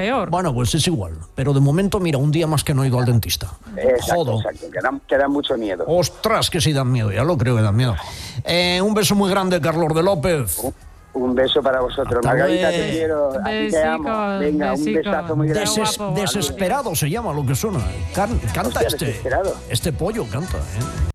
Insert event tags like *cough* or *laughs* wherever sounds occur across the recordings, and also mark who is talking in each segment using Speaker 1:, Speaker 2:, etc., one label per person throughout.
Speaker 1: peor.
Speaker 2: Bueno, pues es igual. Pero de momento, mira, un día más que no he ido al dentista.
Speaker 3: Exacto,
Speaker 2: Jodo.
Speaker 3: exacto, que da, que da mucho miedo.
Speaker 2: Ostras, que sí dan miedo, ya lo creo que dan miedo. Eh, un beso muy grande, Carlos de López.
Speaker 3: Un beso para vosotros.
Speaker 2: Hasta
Speaker 3: Margarita, te quiero. A ti te amo.
Speaker 1: Besicos,
Speaker 3: Venga, un besazo muy grande.
Speaker 2: Deses-
Speaker 1: guapo, guapo.
Speaker 2: desesperado se llama lo que suena. Can- canta
Speaker 3: Hostia,
Speaker 2: este.
Speaker 3: desesperado.
Speaker 2: Este pollo canta, ¿eh?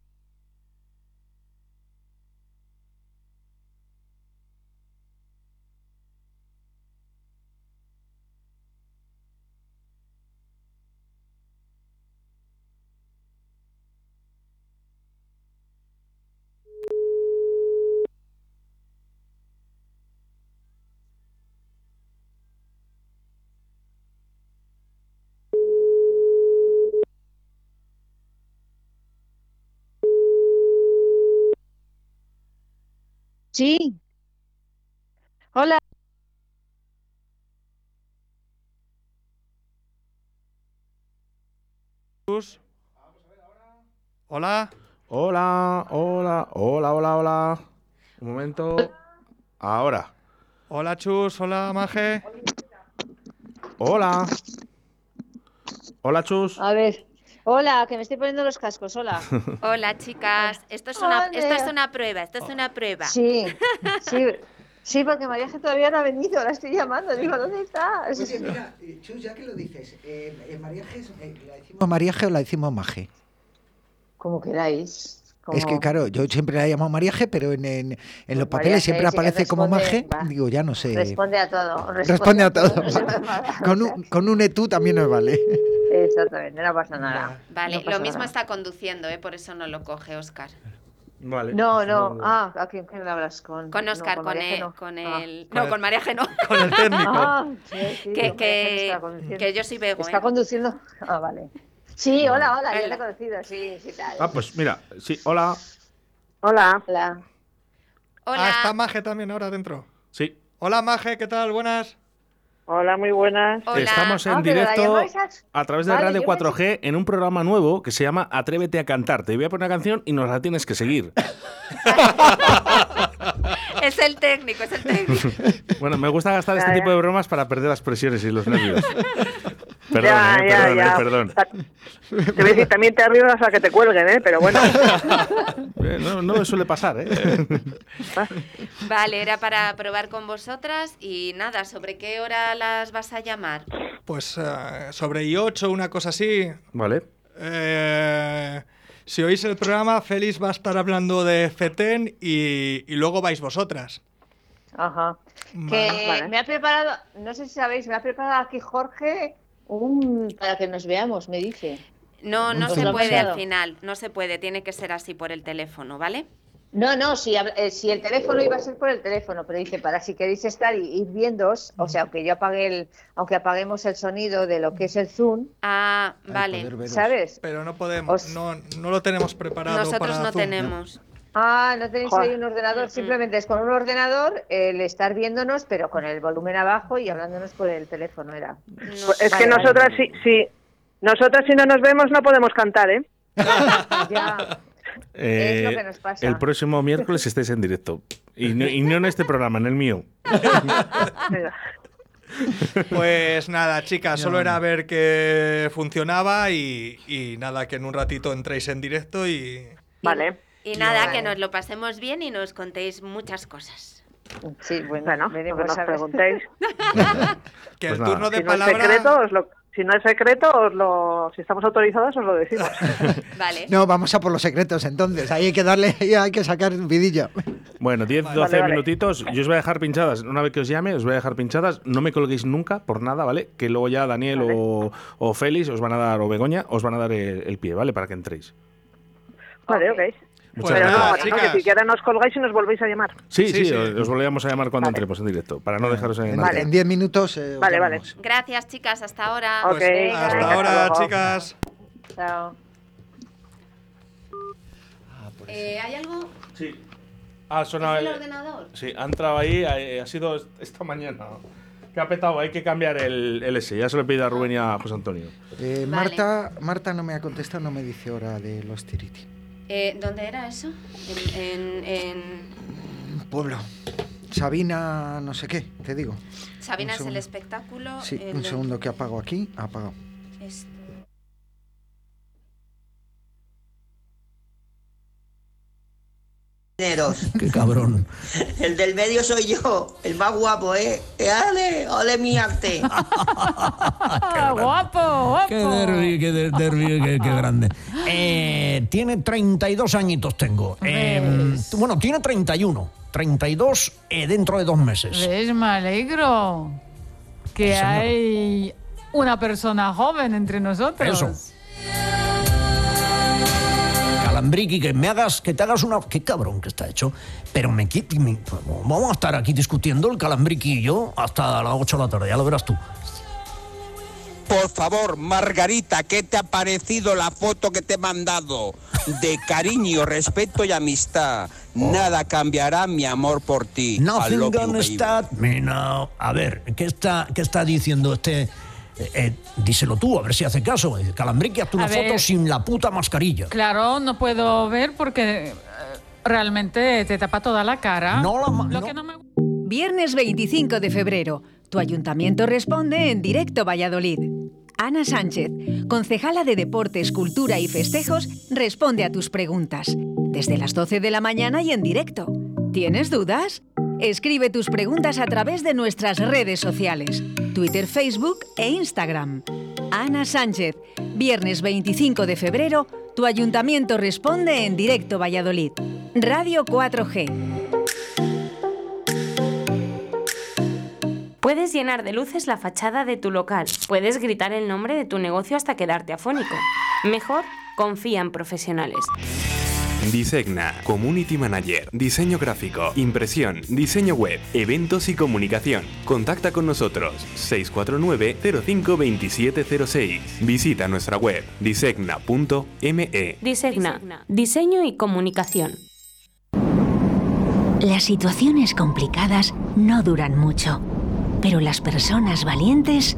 Speaker 4: Sí. Hola.
Speaker 5: Hola.
Speaker 6: Hola, hola, hola, hola, hola. Un momento. Ahora.
Speaker 5: Hola, Chus. Hola, Maje.
Speaker 6: Hola. Hola, Chus.
Speaker 4: A ver. Hola, que me estoy poniendo los cascos. Hola. *laughs*
Speaker 7: Hola, chicas. Esto es una,
Speaker 4: Hola.
Speaker 7: esto es una prueba, esto es una prueba.
Speaker 4: Sí, *laughs* sí. Sí, porque María que todavía no ha venido, la estoy llamando. Digo, ¿dónde estás?
Speaker 8: Oye, mira, eh, Chus, ya que lo dices, eh, eh, María G, eh, ¿la decimos María G o la decimos Maje?
Speaker 4: Como queráis.
Speaker 8: Es que,
Speaker 4: Como-
Speaker 8: claro, yo siempre la llamo María G, pero en, en, en los
Speaker 4: Pues María
Speaker 8: papeles
Speaker 4: G,
Speaker 8: siempre
Speaker 4: sí
Speaker 8: aparece como
Speaker 4: responde,
Speaker 8: Maje.
Speaker 4: va.
Speaker 8: Digo, ya no sé.
Speaker 4: Responde a todo.
Speaker 8: Responde a todo. *laughs* Con un, con un etú también nos vale.
Speaker 4: Exactamente, no pasa nada.
Speaker 7: Vale,
Speaker 4: No pasa
Speaker 7: lo mismo
Speaker 4: nada.
Speaker 7: está conduciendo, ¿eh? por eso no lo coge Oscar.
Speaker 6: Vale.
Speaker 4: No, no. Ah, ¿a quién, quién le hablas? Con,
Speaker 7: Con
Speaker 4: no,
Speaker 7: Oscar, con,
Speaker 4: María G
Speaker 7: el,
Speaker 4: no.
Speaker 7: con
Speaker 4: Ah.
Speaker 7: el...
Speaker 5: Con
Speaker 7: no,
Speaker 5: el-
Speaker 7: con María G no. *laughs*
Speaker 5: Con el técnico.
Speaker 4: Ah, sí, sí,
Speaker 7: que,
Speaker 4: con
Speaker 7: que, que yo soy vego,
Speaker 4: Está
Speaker 7: ¿eh?
Speaker 4: conduciendo. Ah, vale. Sí, hola, hola, yo te he
Speaker 7: Hola.
Speaker 4: conocido, sí, sí, tal.
Speaker 6: Ah, pues mira, sí, hola.
Speaker 3: Hola.
Speaker 4: Hola.
Speaker 7: Hola.
Speaker 5: Ah, está Maje también ahora dentro.
Speaker 6: Sí.
Speaker 5: Hola, Maje. ¿Qué tal? Buenas.
Speaker 3: Hola, muy buenas.
Speaker 7: Hola.
Speaker 6: Estamos en
Speaker 4: Ah,
Speaker 6: directo
Speaker 4: a-
Speaker 6: través de
Speaker 4: Vale,
Speaker 6: Radio
Speaker 4: yo
Speaker 6: 4G en un programa nuevo que se llama Atrévete a cantar. Te voy a poner una canción y nos la tienes que seguir. *laughs*
Speaker 7: Es el técnico, es el técnico. *laughs*
Speaker 6: Bueno, me gusta gastar este tipo de bromas para perder las presiones y los nervios. *laughs* Perdón,
Speaker 3: Ya,
Speaker 6: eh,
Speaker 3: ya,
Speaker 6: perdón,
Speaker 3: ya.
Speaker 6: eh, perdón.
Speaker 3: Te voy a decir, también te arriesgas a que te cuelguen, ¿eh? Pero bueno. *laughs*
Speaker 6: Eh, No, no me suele pasar, ¿eh? *laughs*
Speaker 7: Vale, era para probar con vosotras y nada, ¿sobre qué hora las vas a llamar?
Speaker 5: Pues sobre I8, una cosa así.
Speaker 6: Vale.
Speaker 5: Eh, si oís el programa, Félix va a estar hablando de FETEN y, y luego vais vosotras.
Speaker 4: Ajá. Que
Speaker 3: Vale.
Speaker 4: me ha preparado, no sé si sabéis, me ha preparado aquí Jorge para que nos veamos, me dice.
Speaker 7: No, no
Speaker 4: Pues
Speaker 7: se puede al final, no se puede, tiene que ser así por el teléfono, ¿vale?
Speaker 4: No, no, si, eh, si el teléfono iba a ser por el teléfono, pero dice, para si queréis estar y ir viéndoos, o sea, aunque yo apague el, aunque apaguemos el sonido de lo que es el Zoom,
Speaker 7: Ah, vale.
Speaker 4: ¿sabes?
Speaker 5: Pero no podemos,
Speaker 4: Os-
Speaker 5: no, no lo tenemos preparado
Speaker 7: Nosotros
Speaker 5: para
Speaker 7: no
Speaker 5: Zoom.
Speaker 7: tenemos.
Speaker 4: Ah, no tenéis
Speaker 3: Joder.
Speaker 4: ahí un ordenador, simplemente es con un ordenador el estar viéndonos, pero con el volumen abajo y hablándonos por el teléfono, era.
Speaker 7: No
Speaker 3: Pues es que
Speaker 4: Vale, vale.
Speaker 3: nosotras, sí, sí. Nosotras, si no nos vemos, no podemos cantar, ¿eh? *laughs*
Speaker 4: Ya.
Speaker 6: Eh,
Speaker 4: Es lo que nos pasa.
Speaker 6: El próximo miércoles estáis en directo. Y no, y no en este programa, en el mío.
Speaker 5: Pues nada, chicas, solo era ver que funcionaba y, y nada, que en un ratito entréis en directo y...
Speaker 3: Vale.
Speaker 7: Y nada,
Speaker 4: Vale.
Speaker 7: que nos lo pasemos bien y nos contéis muchas cosas.
Speaker 4: Sí, bueno,
Speaker 3: Bueno,
Speaker 4: veremos *laughs*
Speaker 3: que nos preguntéis.
Speaker 5: Que
Speaker 6: Pues
Speaker 5: el
Speaker 6: nada.
Speaker 5: turno de
Speaker 3: Si no es
Speaker 5: palabra...
Speaker 3: secreto, os lo... Si no es secreto, os lo... si estamos autorizados, os lo decimos. *laughs*
Speaker 7: Vale.
Speaker 8: No, vamos a por los secretos entonces. Ahí hay que darle, ahí hay que sacar vidilla.
Speaker 6: Bueno, 10, 12
Speaker 3: Vale, vale.
Speaker 6: minutitos. Yo os voy a dejar pinchadas. Una vez que os llame, os voy a dejar pinchadas. No me colguéis nunca por nada, ¿vale? Que luego ya Daniel
Speaker 3: Vale.
Speaker 6: o, o Félix os van a dar, o Begoña, os van a dar el, el pie, ¿vale? Para que entréis.
Speaker 3: Vale,
Speaker 4: Ok.
Speaker 3: ok.
Speaker 6: Muchas
Speaker 3: Pero
Speaker 5: nada,
Speaker 3: no,
Speaker 6: gracias.
Speaker 3: bueno, que
Speaker 5: chicas.
Speaker 3: si quieres nos colgáis y nos volvéis a llamar.
Speaker 6: Sí,
Speaker 5: Sí,
Speaker 6: sí,
Speaker 5: sí.
Speaker 6: os os volvemos a llamar cuando entremos en directo, para no dejaros en
Speaker 3: Vale.
Speaker 8: en 10 minutos. eh,
Speaker 3: Vale, vale.
Speaker 7: Gracias, chicas, hasta ahora.
Speaker 5: Pues hasta ahora, chicas.
Speaker 4: Chao.
Speaker 7: Eh, ¿Hay algo?
Speaker 6: Sí. Ha
Speaker 7: ¿Es
Speaker 6: sonado
Speaker 7: el
Speaker 6: el-
Speaker 7: ordenador?
Speaker 6: Sí, ha entrado ahí, ha, ha sido est- esta mañana. Que ha petado, hay que cambiar el, el S. Ya se lo he pedido a Rubén y a José Antonio.
Speaker 8: Eh,
Speaker 7: Vale.
Speaker 8: Marta, Marta no me ha contestado, no me dice hora de los tiriti.
Speaker 7: Eh, ¿Dónde era eso? En, en, en-
Speaker 8: Pueblo. Sabina, no sé qué, te digo.
Speaker 7: Sabina
Speaker 8: Un
Speaker 7: es el espectáculo.
Speaker 8: Sí,
Speaker 7: el-
Speaker 8: un segundo que apago aquí. Apagado. *laughs*
Speaker 2: Qué cabrón. *laughs*
Speaker 1: El del medio soy yo, el más guapo, ¿eh? ¡Eh, ¡Ale! ¡Ole mi arte! *laughs*
Speaker 9: Ah, guapo, guapo.
Speaker 2: Qué derbi, qué der- derbi, qué, qué grande. Eh, tiene 32 añitos tengo. Eh, bueno, tiene 31. 32 eh, dentro de dos meses.
Speaker 9: ¿Ves? Me alegro que
Speaker 2: Sí,
Speaker 9: hay una persona joven entre nosotros.
Speaker 2: Eso. Calambriqui, que me hagas, que te hagas una. Qué cabrón que está hecho. Pero me, me- Vamos a estar aquí discutiendo el Calambriqui y yo hasta las 8 de la tarde, ya lo verás tú.
Speaker 10: Por favor, Margarita, ¿qué te ha parecido la foto que te he mandado? De cariño, *laughs* respeto y amistad. Nada cambiará mi amor por ti.
Speaker 2: Nothing gonna stop me now. A ver, ¿qué está, qué está diciendo este? Eh, eh, díselo tú, a ver si hace caso. El Calambriqui hazte una
Speaker 9: A
Speaker 2: foto
Speaker 9: ver.
Speaker 2: sin la puta mascarilla.
Speaker 9: Claro, no puedo ver porque eh, realmente te tapa toda la cara.
Speaker 2: No la
Speaker 9: Lo
Speaker 2: no.
Speaker 9: que no me
Speaker 11: Viernes 25 de febrero. Tu ayuntamiento responde en directo Valladolid. Ana Sánchez, concejala de Deportes, Cultura y Festejos, responde a tus preguntas. Desde las 12 de la mañana y en directo. ¿Tienes dudas? Escribe tus preguntas a través de nuestras redes sociales, Twitter, Facebook e Instagram. Ana Sánchez, viernes 25 de febrero, tu ayuntamiento responde en directo Valladolid. Radio 4G.
Speaker 12: Puedes llenar de luces la fachada de tu local. Puedes gritar el nombre de tu negocio hasta quedarte afónico. Mejor, confía en profesionales.
Speaker 13: Disegna, Community Manager, Diseño Gráfico, Impresión, Diseño Web, Eventos y Comunicación. Contacta con nosotros 649-052706. Visita nuestra web disegna.me.
Speaker 12: Disegna, diseño y comunicación.
Speaker 11: Las situaciones complicadas no duran mucho, pero las personas valientes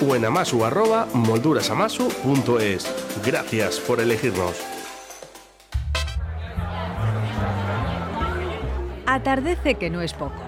Speaker 14: o en moldurasamasu.es. Gracias por elegirnos.
Speaker 11: Atardece que no es poco.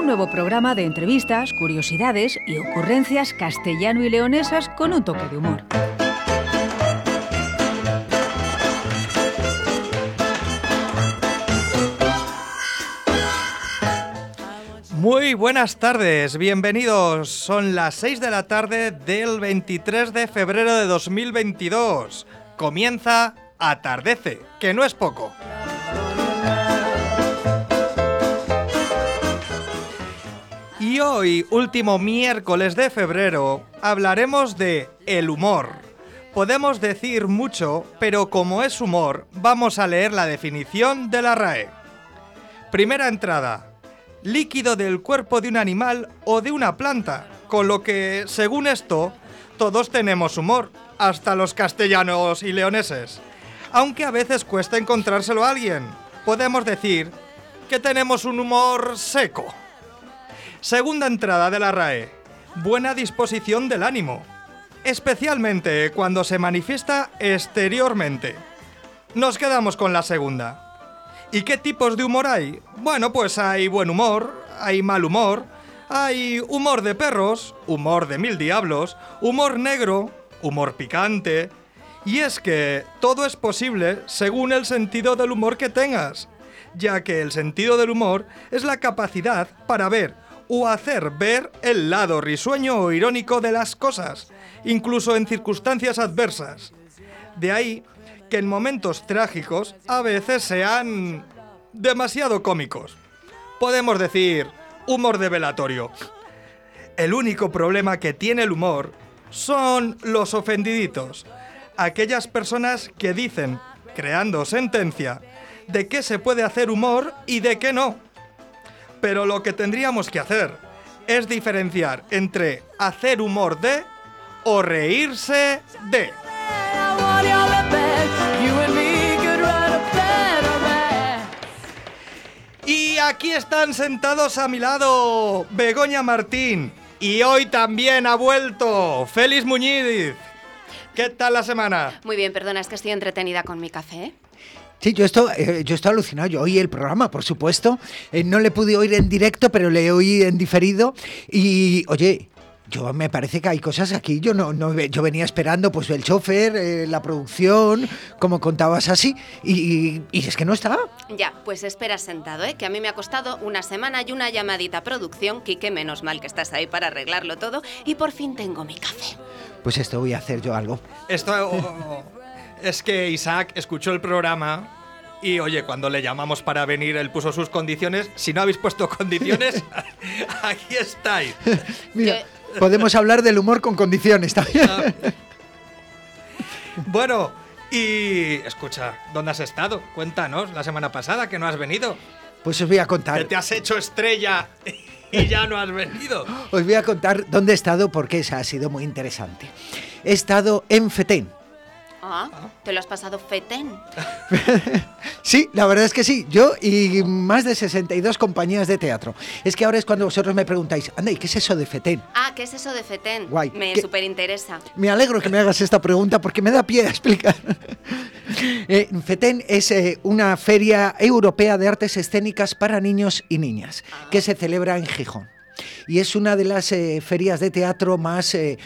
Speaker 11: Un nuevo programa de entrevistas, curiosidades y ocurrencias castellano y leonesas con un toque de humor.
Speaker 5: Muy buenas tardes, bienvenidos. Son las 6 de la tarde del 23 de febrero de 2022. Comienza Atardece, que no es poco. Y hoy, último miércoles de febrero, hablaremos de el humor. Podemos decir mucho, pero como es humor, vamos a leer la definición de la RAE. Primera entrada. Líquido del cuerpo de un animal o de una planta, con lo que, según esto, todos tenemos humor, hasta los castellanos y leoneses. Aunque a veces cuesta encontrárselo a alguien. Podemos decir que tenemos un humor seco. Segunda entrada de la RAE. Buena disposición del ánimo. Especialmente cuando se manifiesta exteriormente. Nos quedamos con la segunda. ¿Y qué tipos de humor hay? Bueno, pues hay buen humor, hay mal humor, hay humor de perros, humor de mil diablos, humor negro, humor picante. Y es que todo es posible según el sentido del humor que tengas, ya que el sentido del humor es la capacidad para ver o hacer ver el lado risueño o irónico de las cosas, incluso en circunstancias adversas. De ahí que en momentos trágicos a veces sean demasiado cómicos. Podemos decir humor de velatorio. El único problema que tiene el humor son los ofendiditos, aquellas personas que dicen, creando sentencia, de qué se puede hacer humor y de qué no. Pero lo que tendríamos que hacer es diferenciar entre hacer humor de o reírse de. Y aquí están sentados a mi lado Begoña Martín. Y hoy también ha vuelto Félix Muñiz. ¿Qué tal la semana?
Speaker 7: Muy bien, perdona, es que estoy entretenida con mi café.
Speaker 8: Sí, yo estoy, eh, yo estoy alucinado. Yo oí el programa, por supuesto. Eh, no le pude oír en directo, pero le oí en diferido. Y, oye, yo me parece que hay cosas aquí. Yo no, no yo venía esperando, pues el chofer, eh, la producción, como contabas así, y, y es que no estaba.
Speaker 7: Ya, pues espera sentado, ¿eh? que a mí me ha costado una semana y una llamadita a producción. Quique, menos mal que estás ahí para arreglarlo todo. Y por fin tengo mi café.
Speaker 8: Pues esto voy a hacer yo algo.
Speaker 5: Esto oh, es que Isaac escuchó el programa y oye, cuando le llamamos para venir, él puso sus condiciones. Si no habéis puesto condiciones, *laughs* aquí estáis.
Speaker 8: Mira, podemos hablar del humor con condiciones también.
Speaker 5: Bueno, y escucha, ¿dónde has estado? Cuéntanos, la semana pasada que no has venido.
Speaker 8: Pues os voy a contar.
Speaker 5: Que te has hecho estrella y ya no has venido. *gasps*
Speaker 8: Os voy a contar dónde he estado porque esa ha sido muy interesante. He estado en Fetén.
Speaker 7: Ah, ¿te lo has pasado fetén? *laughs*
Speaker 8: sí, la verdad es que sí. Yo y más de 62 compañías de teatro. Es que ahora es cuando vosotros me preguntáis, anda, ¿y qué es eso de Fetén?
Speaker 7: Ah, ¿qué es eso de fetén?
Speaker 8: Guay.
Speaker 7: Me
Speaker 8: ¿Qué?
Speaker 7: súper interesa.
Speaker 8: Me alegro que me hagas esta pregunta porque me da pie a explicar. *laughs* Eh, FETEN es eh, una feria europea de artes escénicas para niños y niñas que se celebra en Gijón. Y es una de las eh, ferias de teatro más eh,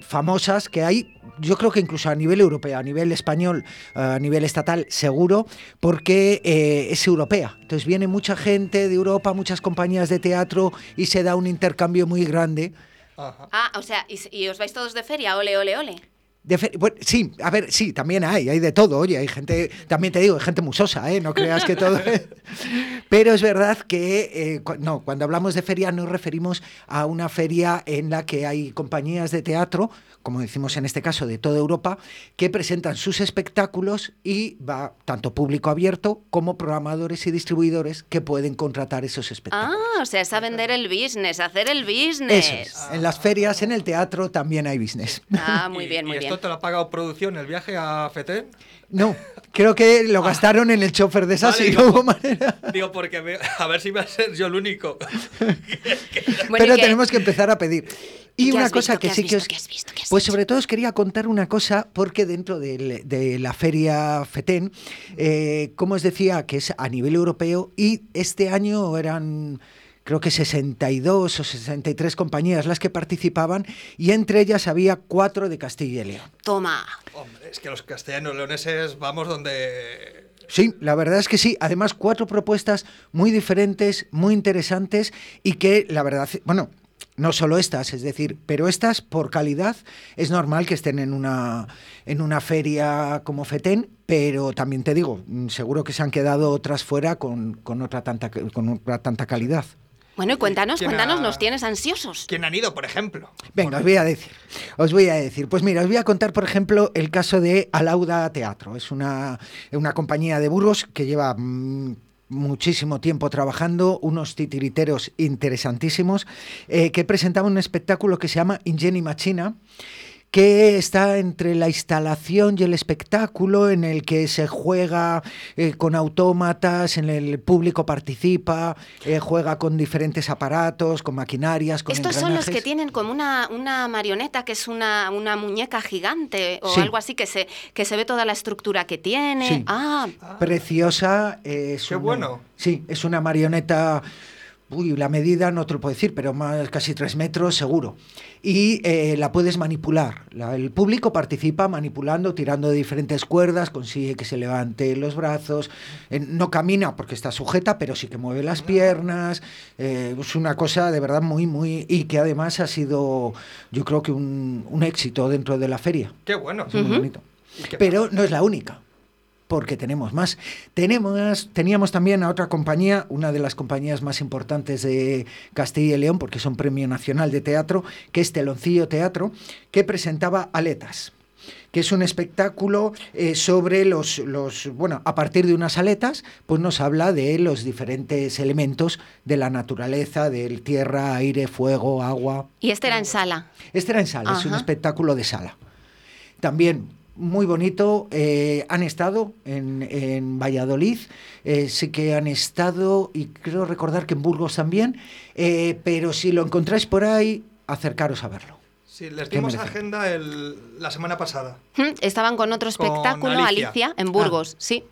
Speaker 8: famosas que hay, yo creo que incluso a nivel europeo, a nivel español, a nivel estatal, seguro, porque eh, es europea. Entonces viene mucha gente de Europa, muchas compañías de teatro y se da un intercambio muy grande.
Speaker 7: Ah, o sea, ¿y, y os vais todos de feria? Ole, ole, ole.
Speaker 8: De fe- bueno, sí, a ver, sí, también hay, hay de todo, oye, hay gente, también te digo, hay gente musosa, ¿eh? No creas que todo es... *laughs* Pero es verdad que, eh, cu- no, cuando hablamos de feria nos referimos a una feria en la que hay compañías de teatro, como decimos en este caso, de toda Europa, que presentan sus espectáculos y va tanto público abierto como programadores y distribuidores que pueden contratar esos espectáculos.
Speaker 7: Ah, o sea, es a vender el business, a hacer el business.
Speaker 8: Eso es. En las ferias, en el teatro, también hay business.
Speaker 7: Ah, muy bien,
Speaker 5: ¿Y
Speaker 7: muy
Speaker 5: esto te lo ha pagado producción el viaje a Fetén?
Speaker 8: No, creo que lo gastaron en el chofer de esas
Speaker 5: Vale,
Speaker 8: y
Speaker 5: digo,
Speaker 8: no hubo manera.
Speaker 5: Digo, porque me- a ver si va a ser yo el único. *laughs*
Speaker 8: Pero tenemos que empezar a pedir. Y
Speaker 7: ¿Qué
Speaker 8: una cosa
Speaker 7: visto?
Speaker 8: que
Speaker 7: ¿Qué
Speaker 8: sí que os...
Speaker 7: ¿Qué has visto? ¿Qué has
Speaker 8: Pues sobre todo os quería contar una cosa, porque dentro de, la feria FETEN, eh, como os decía, que es a nivel europeo, y este año eran creo que 62 o 63 compañías las que participaban, y entre ellas había cuatro de Castilla y León.
Speaker 7: Toma.
Speaker 5: Hombre, es que los castellanos leoneses vamos donde...
Speaker 8: Sí, la verdad es que sí. Además, cuatro propuestas muy diferentes, muy interesantes y que la verdad, bueno, no solo estas, es decir, pero estas por calidad es normal que estén en una, en una feria como FETEN, pero también te digo, seguro que se han quedado otras fuera con, con otra, tanta, con otra tanta calidad.
Speaker 7: Bueno, y cuéntanos,
Speaker 5: ¿Quién
Speaker 7: cuéntanos,
Speaker 5: ha-
Speaker 7: nos tienes ansiosos.
Speaker 5: ¿Quién han ido, por ejemplo?
Speaker 8: Venga, os voy a decir. Os voy a decir. Pues mira, os voy a contar, por ejemplo, el caso de Alauda Teatro. Es una, una compañía de Burgos que lleva mm, muchísimo tiempo trabajando, unos titiriteros interesantísimos, eh, que presentaba un espectáculo que se llama Ingeni Machina que está entre la instalación y el espectáculo en el que se juega eh, con autómatas, en el público participa, eh, juega con diferentes aparatos, con maquinarias, con
Speaker 7: Estos son los que tienen como una, una marioneta que es una, una muñeca gigante o
Speaker 8: Sí.
Speaker 7: algo así que se, que se ve toda la estructura que tiene.
Speaker 8: Sí.
Speaker 7: Ah,
Speaker 8: preciosa. eh, Es
Speaker 5: Qué
Speaker 8: una-
Speaker 5: bueno.
Speaker 8: Sí, es una marioneta. Uy, la medida no te lo puedo decir, pero más casi tres metros seguro. Y eh, la puedes manipular. La- el público participa manipulando, tirando de diferentes cuerdas, consigue que se levante los brazos. eh, no camina porque está sujeta, pero sí que mueve las piernas. eh, es una cosa de verdad muy, muy. Y que además ha sido, yo creo que un, un éxito dentro de la feria.
Speaker 5: Qué bueno.
Speaker 8: Es muy bonito. Pero no es la única, porque tenemos más. Tenemos, teníamos también a otra compañía, una de las compañías más importantes de Castilla y León, porque son Premio Nacional de Teatro, que es Teloncillo Teatro, que presentaba Aletas que es un espectáculo eh, sobre los, los, bueno, a partir de unas aletas, pues nos habla de los diferentes elementos de la naturaleza, del tierra, aire, fuego, agua.
Speaker 7: y este era en sala.
Speaker 8: Este era en sala, es un espectáculo de sala. También muy bonito, eh, han estado en, en Valladolid, eh, sí que han estado, y creo recordar que en Burgos también, eh, pero si lo encontráis por ahí, acercaros a verlo.
Speaker 5: Sí, les
Speaker 8: ¿Qué
Speaker 5: dimos agenda el- la semana pasada.
Speaker 7: Hmm, Estaban con otro
Speaker 5: Con
Speaker 7: espectáculo,
Speaker 5: Alicia.
Speaker 7: Alicia, en Burgos, sí.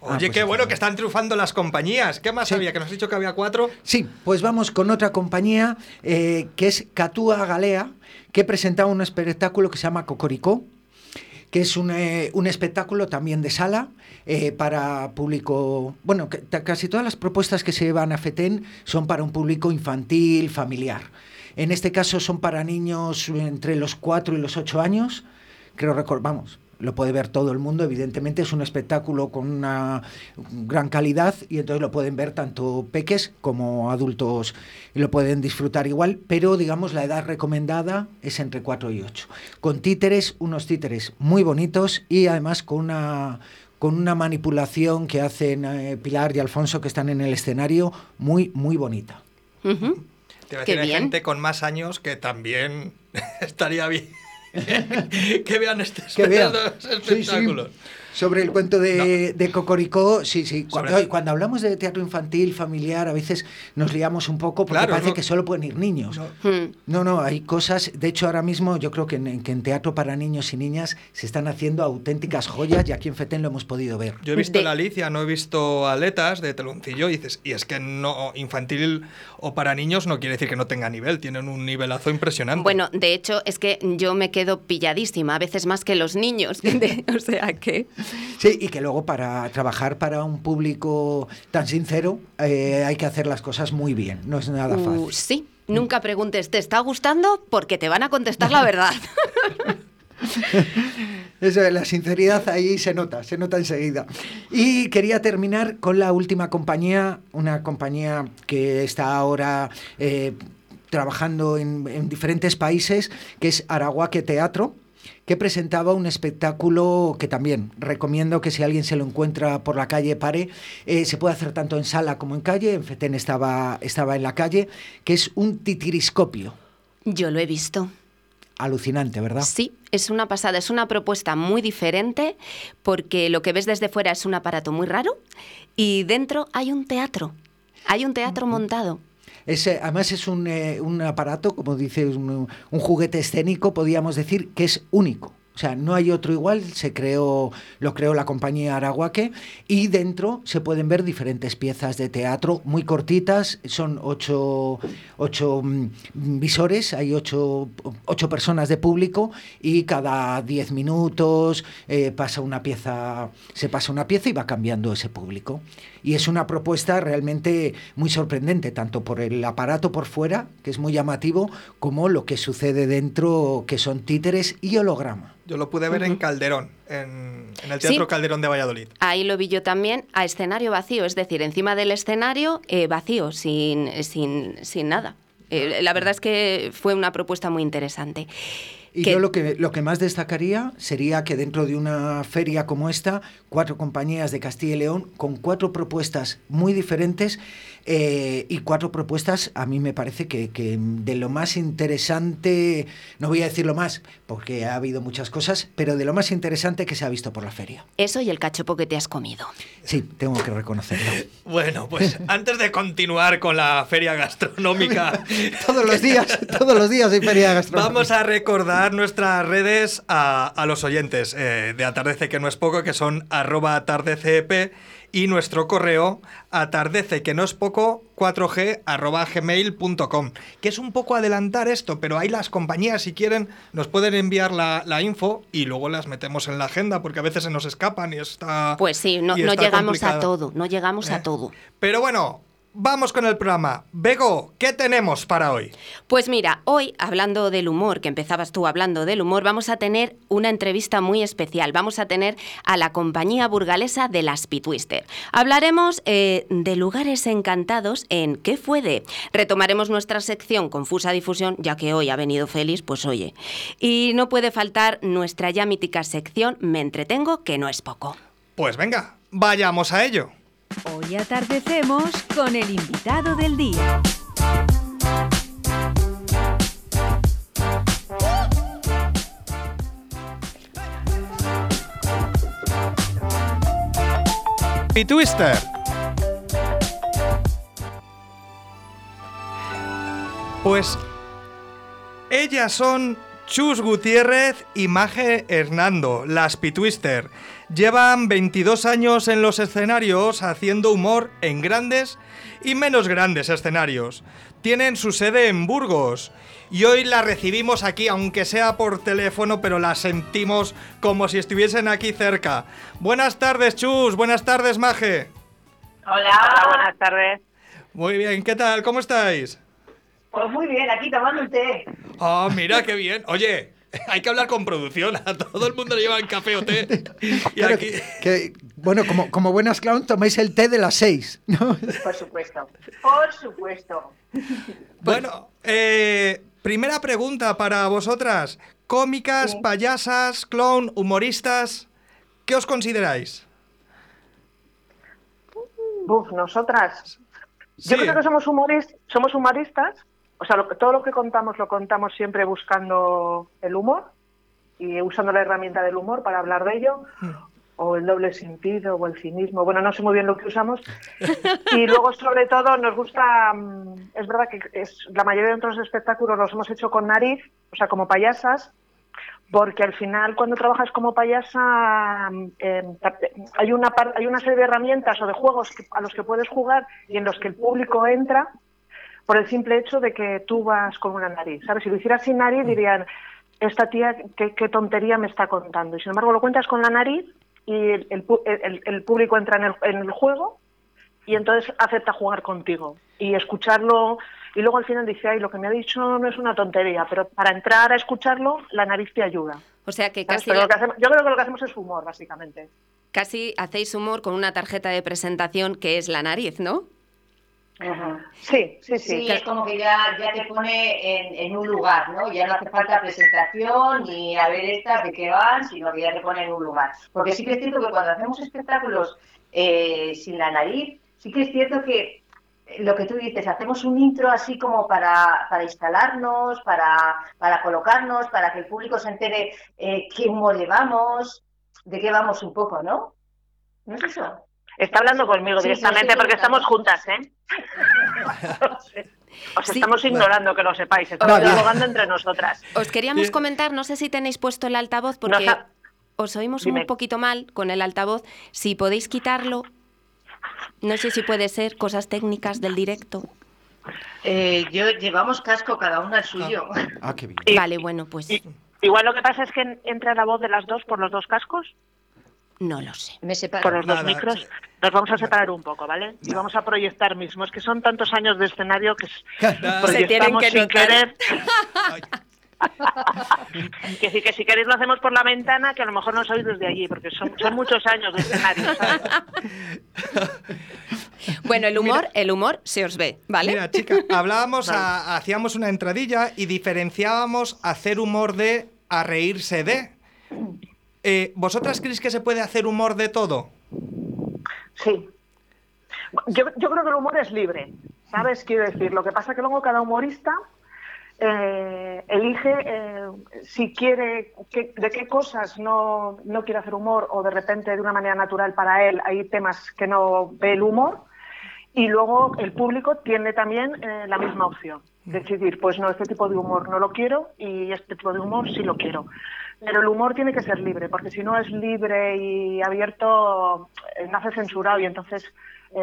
Speaker 5: Oye,
Speaker 8: pues
Speaker 5: qué bueno que están triunfando las compañías. ¿Qué más había? Que nos has dicho que había cuatro.
Speaker 8: Sí, pues vamos con otra compañía eh, que es Catúa Galea, que presentaba un espectáculo que se llama Cocoricó, que es un, eh, un espectáculo también de sala eh, para público, bueno, que- casi todas las propuestas que se llevan a FETEN son para un público infantil, familiar. En este caso son para niños entre los 4 y los 8 años, creo recordar, vamos, lo puede ver todo el mundo, evidentemente es un espectáculo con una gran calidad y entonces lo pueden ver tanto peques como adultos y lo pueden disfrutar igual, pero digamos la edad recomendada es entre 4 y 8. Con títeres, unos títeres muy bonitos y además con una con una manipulación que hacen eh, Pilar y Alfonso que están en el escenario muy muy bonita.
Speaker 7: Ujú.
Speaker 5: Te iba a decir, hay gente con más años que también *laughs* estaría bien *laughs* que vean este
Speaker 8: que vean.
Speaker 5: estos *laughs*
Speaker 8: Sí, sí. Sobre el cuento de, de Cocoricó, sí, sí. Cuando,
Speaker 5: Sobre-
Speaker 8: cuando hablamos de teatro infantil, familiar, a veces nos liamos un poco porque
Speaker 5: Claro,
Speaker 8: parece
Speaker 5: no-
Speaker 8: que solo pueden ir niños.
Speaker 7: Hmm.
Speaker 8: No, no, hay cosas. De hecho, ahora mismo yo creo que en, que en teatro para niños y niñas se están haciendo auténticas joyas y aquí en FETEN lo hemos podido ver.
Speaker 5: Yo he visto
Speaker 7: De-
Speaker 5: la Alicia, no he visto Aletas de Teloncillo y dices, y es que no infantil o para niños no quiere decir que no tenga nivel, tienen un nivelazo impresionante.
Speaker 7: Bueno, de hecho, es que yo me quedo pilladísima, a veces más que los niños. *laughs* De- o sea que.
Speaker 8: Sí, y que luego para trabajar para un público tan sincero eh, hay que hacer las cosas muy bien. No es nada fácil.
Speaker 7: Uh, sí, nunca preguntes, ¿te está gustando? Porque te van a contestar la verdad. *laughs*
Speaker 8: Eso, la sinceridad ahí se nota, se nota enseguida. Y quería terminar con la última compañía, una compañía que está ahora eh, trabajando en, en diferentes países, que es Araguaque Teatro que presentaba un espectáculo que también recomiendo que si alguien se lo encuentra por la calle pare, eh, se puede hacer tanto en sala como en calle, en Fetén estaba, estaba en la calle, que es un titiriscopio.
Speaker 7: Yo lo he visto.
Speaker 8: Alucinante, ¿verdad?
Speaker 7: Sí, es una pasada, es una propuesta muy diferente porque lo que ves desde fuera es un aparato muy raro y dentro hay un teatro. Hay un teatro montado.
Speaker 8: Es, eh, además es un, eh, un aparato, como dice, un, un juguete escénico, podríamos decir, que es único. O sea, no hay otro igual, se creó, lo creó la compañía Araguaque y dentro se pueden ver diferentes piezas de teatro muy cortitas, son ocho, ocho mm, visores, hay ocho, ocho personas de público y cada diez minutos eh, pasa una pieza, se pasa una pieza y va cambiando ese público. Y es una propuesta realmente muy sorprendente, tanto por el aparato por fuera, que es muy llamativo, como lo que sucede dentro, que son títeres y holograma.
Speaker 5: Yo lo pude ver en Calderón, en, en el Teatro
Speaker 7: Sí.
Speaker 5: Calderón de Valladolid.
Speaker 7: Ahí lo vi yo también a escenario vacío, es decir, encima del escenario eh, vacío, sin, sin, sin nada. Eh, la verdad es que fue una propuesta muy interesante.
Speaker 8: Y yo lo que, lo que más destacaría sería que dentro de una feria como esta, cuatro compañías de Castilla y León con cuatro propuestas muy diferentes eh, y cuatro propuestas a mí me parece que, que de lo más interesante, no voy a decir lo más porque ha habido muchas cosas, pero de lo más interesante que se ha visto por la feria.
Speaker 7: Eso y el cachopo que te has comido.
Speaker 8: Sí, tengo que reconocerlo. *laughs*
Speaker 5: Bueno, pues antes de continuar con la feria gastronómica, *laughs*
Speaker 8: todos los días, todos los días hay feria gastronómica.
Speaker 5: Vamos a recordar nuestras redes a, a los oyentes eh, de Atardece, que no es poco, que son arroba atardecep y nuestro correo atardece, que no es poco, 4g arroba gmail.com. Que es un poco adelantar esto, pero ahí las compañías, si quieren, nos pueden enviar la, la info y luego las metemos en la agenda, porque a veces se nos escapan y está.
Speaker 7: Pues sí, no, no llegamos a todo, no llegamos
Speaker 5: Eh.
Speaker 7: a todo.
Speaker 5: Pero bueno, vamos con el programa. Bego, ¿qué tenemos para hoy?
Speaker 7: Pues mira, hoy, hablando del humor, que empezabas tú hablando del humor, vamos a tener una entrevista muy especial. Vamos a tener a la compañía burgalesa de las Pitwister. Hablaremos eh, de lugares encantados en ¿Qué fue de? Retomaremos nuestra sección Confusa Difusión, ya que hoy ha venido Félix, pues oye. Y no puede faltar nuestra ya mítica sección Me entretengo, que no es poco.
Speaker 5: Pues venga, vayamos a ello.
Speaker 11: Hoy atardecemos con el invitado del día.
Speaker 5: Y Twister. Pues ellas son Chus Gutiérrez y Maje Hernando, las Pitwister. Llevan 22 años en los escenarios haciendo humor en grandes y menos grandes escenarios. Tienen su sede en Burgos y hoy la recibimos aquí, aunque sea por teléfono, pero la sentimos como si estuviesen aquí cerca. Buenas tardes, Chus. Buenas tardes, Maje.
Speaker 3: Hola. buenas tardes.
Speaker 5: Muy bien, ¿qué tal? ¿Cómo estáis?
Speaker 4: Pues muy bien, aquí tomando un té.
Speaker 5: Ah, mira qué bien. Oye, *laughs* hay que hablar con producción. A todo el mundo le llevan café o té. *laughs* Y
Speaker 8: Claro,
Speaker 5: aquí.
Speaker 8: que, bueno, como, como buenas clown tomáis el té de las seis, ¿no?
Speaker 4: Por supuesto, por supuesto.
Speaker 5: Bueno, eh, primera pregunta para vosotras. Cómicas, payasas, clown, humoristas. ¿Qué os consideráis?
Speaker 3: Buf, nosotras.
Speaker 5: Sí.
Speaker 3: Yo creo que somos, humoris- somos humoristas. O sea, lo todo lo que contamos lo contamos siempre buscando el humor y usando la herramienta del humor para hablar de ello. O el doble sentido o el cinismo. Bueno, no sé muy bien lo que usamos. *laughs* Y luego, sobre todo, nos gusta. mm, Es verdad que es, la mayoría de nuestros espectáculos los hemos hecho con nariz, o sea, como payasas. Porque al final, cuando trabajas como payasa, mm, eh, hay, una par- hay una serie de herramientas o de juegos a los que puedes jugar y en los que el público entra por el simple hecho de que tú vas con una nariz. ¿Sabes? Si lo hicieras sin nariz, dirían, esta tía, qué, qué tontería me está contando. Y sin embargo, lo cuentas con la nariz y el, el el- el público entra en el, en el juego y entonces acepta jugar contigo y escucharlo. Y luego al final dice, ay, lo que me ha dicho no es una tontería, pero para entrar a escucharlo, la nariz te ayuda.
Speaker 7: O sea que casi,
Speaker 3: Pero
Speaker 7: la-
Speaker 3: lo que hacemos- yo creo que lo que hacemos es humor, básicamente.
Speaker 7: casi hacéis humor con una tarjeta de presentación que es la nariz, ¿no?
Speaker 3: Sí, sí, sí.
Speaker 4: Sí, es como que ya, ya te pone en, en un lugar, ¿no? Ya no hace falta presentación ni a ver estas de qué van, sino que ya te pone en un lugar. Porque sí que es cierto que cuando hacemos espectáculos eh, sin la nariz, sí que es cierto que eh, lo que tú dices, hacemos un intro así como para, para instalarnos, para, para colocarnos, para que el público se entere eh, qué humor llevamos, de qué vamos un poco, ¿no? ¿No es eso?
Speaker 3: Está hablando conmigo
Speaker 4: Sí,
Speaker 3: directamente
Speaker 4: sí,
Speaker 3: porque estamos juntas, ¿eh? *laughs* Os
Speaker 7: Sí.
Speaker 3: estamos ignorando, que lo sepáis.
Speaker 7: Vale.
Speaker 3: Estamos dialogando entre nosotras.
Speaker 7: Os queríamos comentar, no sé si tenéis puesto el altavoz porque
Speaker 3: Nos ha-
Speaker 7: os oímos
Speaker 3: Dime.
Speaker 7: un poquito mal con el altavoz. Si podéis quitarlo, no sé si puede ser cosas técnicas del directo.
Speaker 4: Eh, yo llevamos casco cada una el suyo.
Speaker 8: Ah, qué bien.
Speaker 7: Vale, bueno, pues
Speaker 3: Igual lo que pasa es que en- entra la voz de las dos por los dos cascos.
Speaker 7: No lo sé.
Speaker 4: Me separo.
Speaker 3: Con los dos micros
Speaker 5: sí.
Speaker 3: nos vamos a separar un poco, ¿vale? Y vamos a proyectar mismo. Es que son tantos años de escenario que s-
Speaker 5: Nada. *laughs*
Speaker 7: Se tienen
Speaker 3: proyectamos
Speaker 7: que
Speaker 3: sin
Speaker 7: notar.
Speaker 3: querer. *laughs* que sí, que si queréis lo hacemos por la ventana, que a lo mejor no sois desde allí, porque son, son muchos años de escenario, ¿sabes? *laughs*
Speaker 7: Bueno, el humor, el humor se os ve, ¿vale?
Speaker 5: Mira, chica, hablábamos, a- hacíamos una entradilla y diferenciábamos hacer humor de a reírse de. Eh, ¿Vosotras creéis que se puede hacer humor de todo?
Speaker 3: Sí. Yo, yo creo que el humor es libre, ¿sabes? Quiero decir, lo que pasa que luego cada humorista eh, elige eh, si quiere, de qué cosas no, no quiere hacer humor o de repente de una manera natural para él hay temas que no ve el humor y luego el público tiene también eh, la misma opción. Decidir, pues no, este tipo de humor no lo quiero y este tipo de humor sí lo quiero. Pero el humor tiene que ser libre, porque si no es libre y abierto, eh, nace censurado y entonces eh,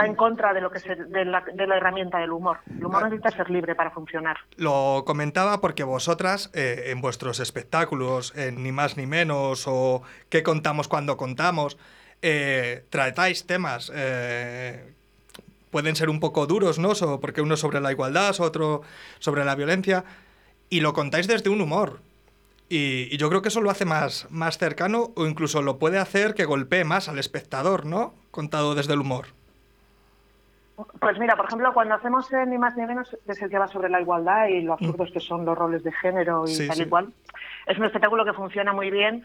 Speaker 3: va en contra de lo que es el- de, la, de la herramienta del humor. El humor necesita ser libre para funcionar.
Speaker 5: Lo comentaba porque vosotras, eh, en vuestros espectáculos, en Ni más ni menos, o ¿Qué contamos cuando contamos? eh, tratáis temas. eh, pueden ser un poco duros, ¿no? So- porque uno sobre la igualdad, otro sobre la violencia. Y lo contáis desde un humor. Y, y yo creo que eso lo hace más, más cercano o incluso lo puede hacer que golpee más al espectador, ¿no? Contado desde el humor.
Speaker 3: Pues mira, por ejemplo, cuando hacemos eh, ni más ni menos, es el que va sobre la igualdad y lo absurdos que son los roles de género y
Speaker 5: Sí,
Speaker 3: tal
Speaker 5: sí.
Speaker 3: y cual, es un espectáculo que funciona muy bien.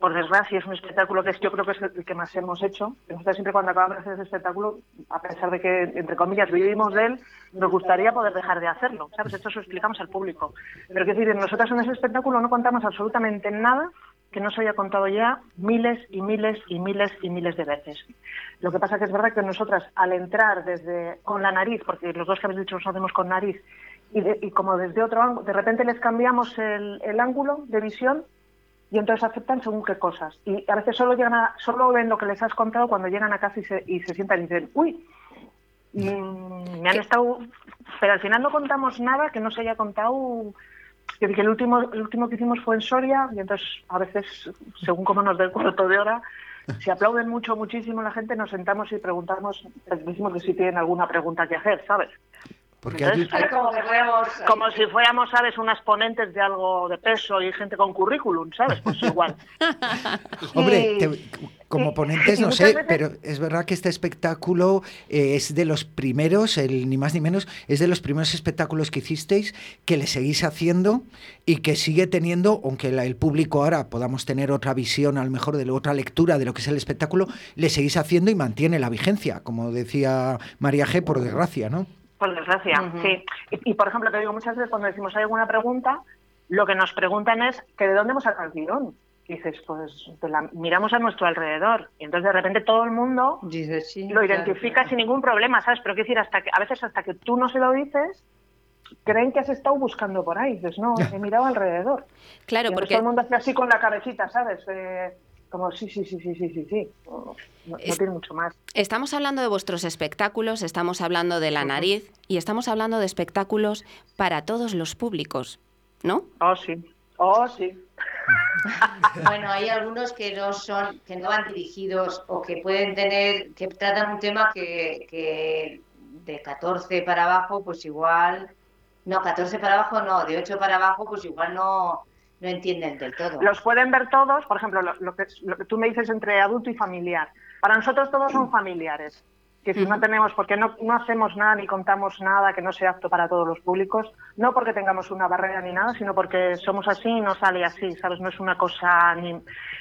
Speaker 3: Por desgracia, es un espectáculo que yo creo que es el que más hemos hecho. Nosotros siempre cuando acabamos de hacer ese espectáculo, a pesar de que, entre comillas, vivimos de él, nos gustaría poder dejar de hacerlo. ¿Sabes? Esto se lo explicamos al público. Pero quiero decir, nosotros en ese espectáculo no contamos absolutamente nada que no se haya contado ya miles y miles y miles y miles de veces. Lo que pasa que es verdad que nosotras, al entrar desde con la nariz, porque los dos que habéis dicho nos hacemos con nariz, y, de- y como desde otro ángulo, de repente les cambiamos el, el ángulo de visión y entonces aceptan según qué cosas. Y a veces solo llegan a, solo ven lo que les has contado cuando llegan a casa y se, y se sientan y dicen, uy, mm, me han estado... Pero al final no contamos nada que no se haya contado... Que que el último, el último que hicimos fue en Soria y entonces a veces, según cómo nos dé el cuarto de hora, si aplauden mucho, muchísimo la gente, nos sentamos y preguntamos, les decimos que si tienen alguna pregunta que hacer, ¿sabes?
Speaker 8: Porque
Speaker 3: Entonces,
Speaker 8: allí-
Speaker 4: Es como que fuéramos...
Speaker 3: como si fuéramos, ¿sabes?, unas ponentes de algo de peso y gente con currículum, ¿sabes? Pues igual. *laughs*
Speaker 8: Hombre,
Speaker 3: Y-
Speaker 8: te- como ponentes no sé,
Speaker 3: veces-
Speaker 8: pero es verdad que este espectáculo eh, es de los primeros, el ni más ni menos, es de los primeros espectáculos que hicisteis que le seguís haciendo y que sigue teniendo, aunque la- el público ahora podamos tener otra visión, a lo mejor de la otra lectura de lo que es el espectáculo, le seguís haciendo y mantiene la vigencia, como decía María G, por desgracia, ¿no?
Speaker 3: Por desgracia, sí. Y, y, por ejemplo, te digo, muchas veces cuando decimos hay alguna pregunta, lo que nos preguntan es que de dónde hemos sacado el guion. Y dices, pues de la- miramos a nuestro alrededor. Y entonces de repente todo el mundo
Speaker 4: Dice, sí,
Speaker 3: lo identifica
Speaker 4: claro.
Speaker 3: sin ningún problema, ¿sabes? Pero quiero decir, hasta que, a veces hasta que tú no se lo dices, creen que has estado buscando por ahí. Dices, no, he mirado alrededor.
Speaker 7: Claro,
Speaker 3: Y
Speaker 7: porque
Speaker 3: todo el mundo hace así con la cabecita, ¿sabes? Eh, como, sí, sí, sí, sí, sí, sí, sí. No, no
Speaker 7: Es-
Speaker 3: tiene mucho más.
Speaker 7: estamos hablando de vuestros espectáculos, estamos hablando de la nariz y estamos hablando de espectáculos para todos los públicos, ¿no?
Speaker 3: Oh, sí. Oh, sí. *laughs*
Speaker 4: Bueno, hay algunos que no son, que no van dirigidos o que pueden tener, que tratan un tema que, que de 14 para abajo, pues igual, no, 14 para abajo no, de 8 para abajo, pues igual no, no entienden del todo.
Speaker 3: Los pueden ver todos, por ejemplo, lo, lo que, lo que tú me dices entre adulto y familiar. Para nosotros todos son familiares. Que si no tenemos, porque no, no hacemos nada ni contamos nada que no sea apto para todos los públicos, no porque tengamos una barrera ni nada, sino porque somos así y no sale así, ¿sabes? No es una cosa, ni,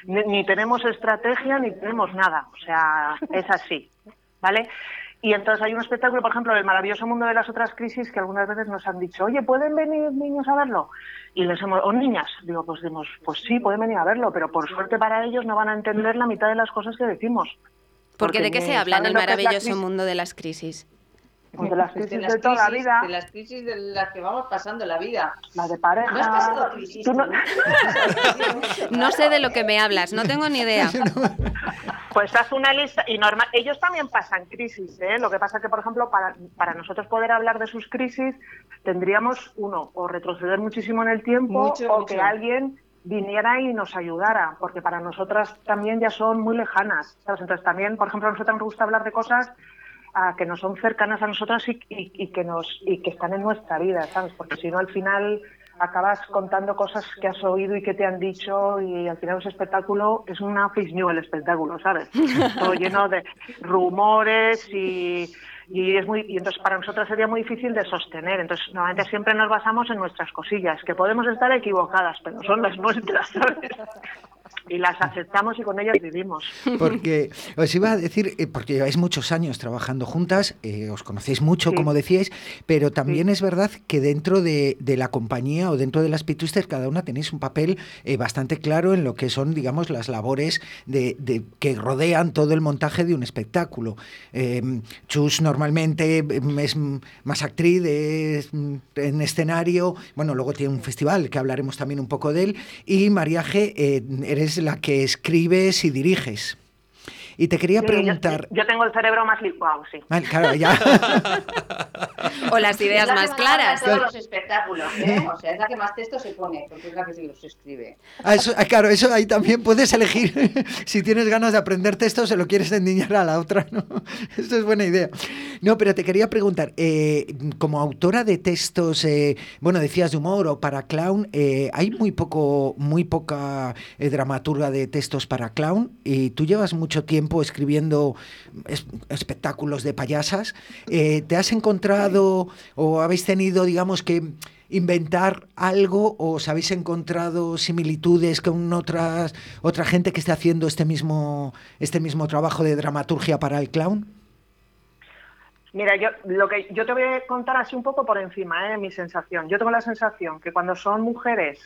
Speaker 3: ni, ni tenemos estrategia ni tenemos nada, o sea, es así, ¿vale? Y entonces hay un espectáculo, por ejemplo, del maravilloso mundo de las otras crisis, que algunas veces nos han dicho, oye, ¿pueden venir niños a verlo? Y les hemos, o niñas, digo, pues decimos, pues sí, pueden venir a verlo, pero por suerte para ellos no van a entender la mitad de las cosas que decimos.
Speaker 7: Porque ¿de qué se habla en el maravilloso mundo de las crisis?
Speaker 3: Pues de las
Speaker 4: De
Speaker 3: crisis
Speaker 4: las
Speaker 3: de toda la vida,
Speaker 4: De las crisis de las que vamos pasando la vida.
Speaker 3: la de pareja.
Speaker 4: ¿No has pasado crisis?
Speaker 3: Tú *laughs* no-
Speaker 7: sé de lo que me hablas, no tengo ni idea. *laughs*
Speaker 3: Pues haz una lista y normal. Ellos también pasan crisis, ¿eh? Lo que pasa que, por ejemplo, para, para nosotros poder hablar de sus crisis, tendríamos, uno, o retroceder muchísimo en el tiempo,
Speaker 4: Mucho,
Speaker 3: o
Speaker 4: mucho.
Speaker 3: que alguien viniera y nos ayudara, porque para nosotras también ya son muy lejanas. ¿sabes? Entonces también, por ejemplo, a nosotras nos gusta hablar de cosas ah, que no son cercanas a nosotras y, y- y que nos y que están en nuestra vida, ¿sabes? Porque si no al final acabas contando cosas que has oído y que te han dicho y al final ese espectáculo es una face new el espectáculo, ¿sabes? *laughs* Todo lleno de rumores y, y es muy y entonces para nosotros sería muy difícil de sostener. Entonces normalmente siempre nos basamos en nuestras cosillas, que podemos estar equivocadas, pero son las nuestras, ¿sabes? Y las aceptamos y con ellas vivimos.
Speaker 8: Porque os iba a decir, eh, porque lleváis muchos años trabajando juntas, eh, os conocéis mucho, como decíais, pero también es verdad que dentro de, de la compañía o dentro de las Pitwisters, cada una tenéis un papel eh, bastante claro en lo que son, digamos, las labores de, de- que rodean todo el montaje de un espectáculo. Eh, Chus normalmente mm, es más actriz, es mm, en escenario, bueno, luego tiene un festival que hablaremos también un poco de él, y eh, eres la que escribes y diriges. Y te quería
Speaker 3: yo-
Speaker 8: preguntar...
Speaker 3: Yo, tengo el cerebro más licuado, sí.
Speaker 8: Vale, claro, ya. *laughs*
Speaker 7: O las ideas
Speaker 4: la
Speaker 7: más claras.
Speaker 4: todos los espectáculos, ¿eh? O sea, es la que más texto se pone, porque es la que se los escribe.
Speaker 8: Ah, eso- ah, claro, eso ahí también puedes elegir *laughs* si tienes ganas de aprender texto se lo quieres endiñar a la otra, ¿no? *laughs* Eso es buena idea. No, pero te quería preguntar, eh, como autora de textos, eh, bueno, decías de humor o para clown, eh, hay muy poco, muy poca eh, dramaturga de textos para clown y tú llevas mucho tiempo escribiendo es- espectáculos de payasas. Eh, ¿Te has encontrado o habéis tenido, digamos, que inventar algo o os habéis encontrado similitudes con otras otra gente que esté haciendo este mismo este mismo trabajo de dramaturgia para el clown?
Speaker 3: Mira, yo lo que yo te voy a contar así un poco por encima, ¿eh? mi sensación. Yo tengo la sensación que cuando son mujeres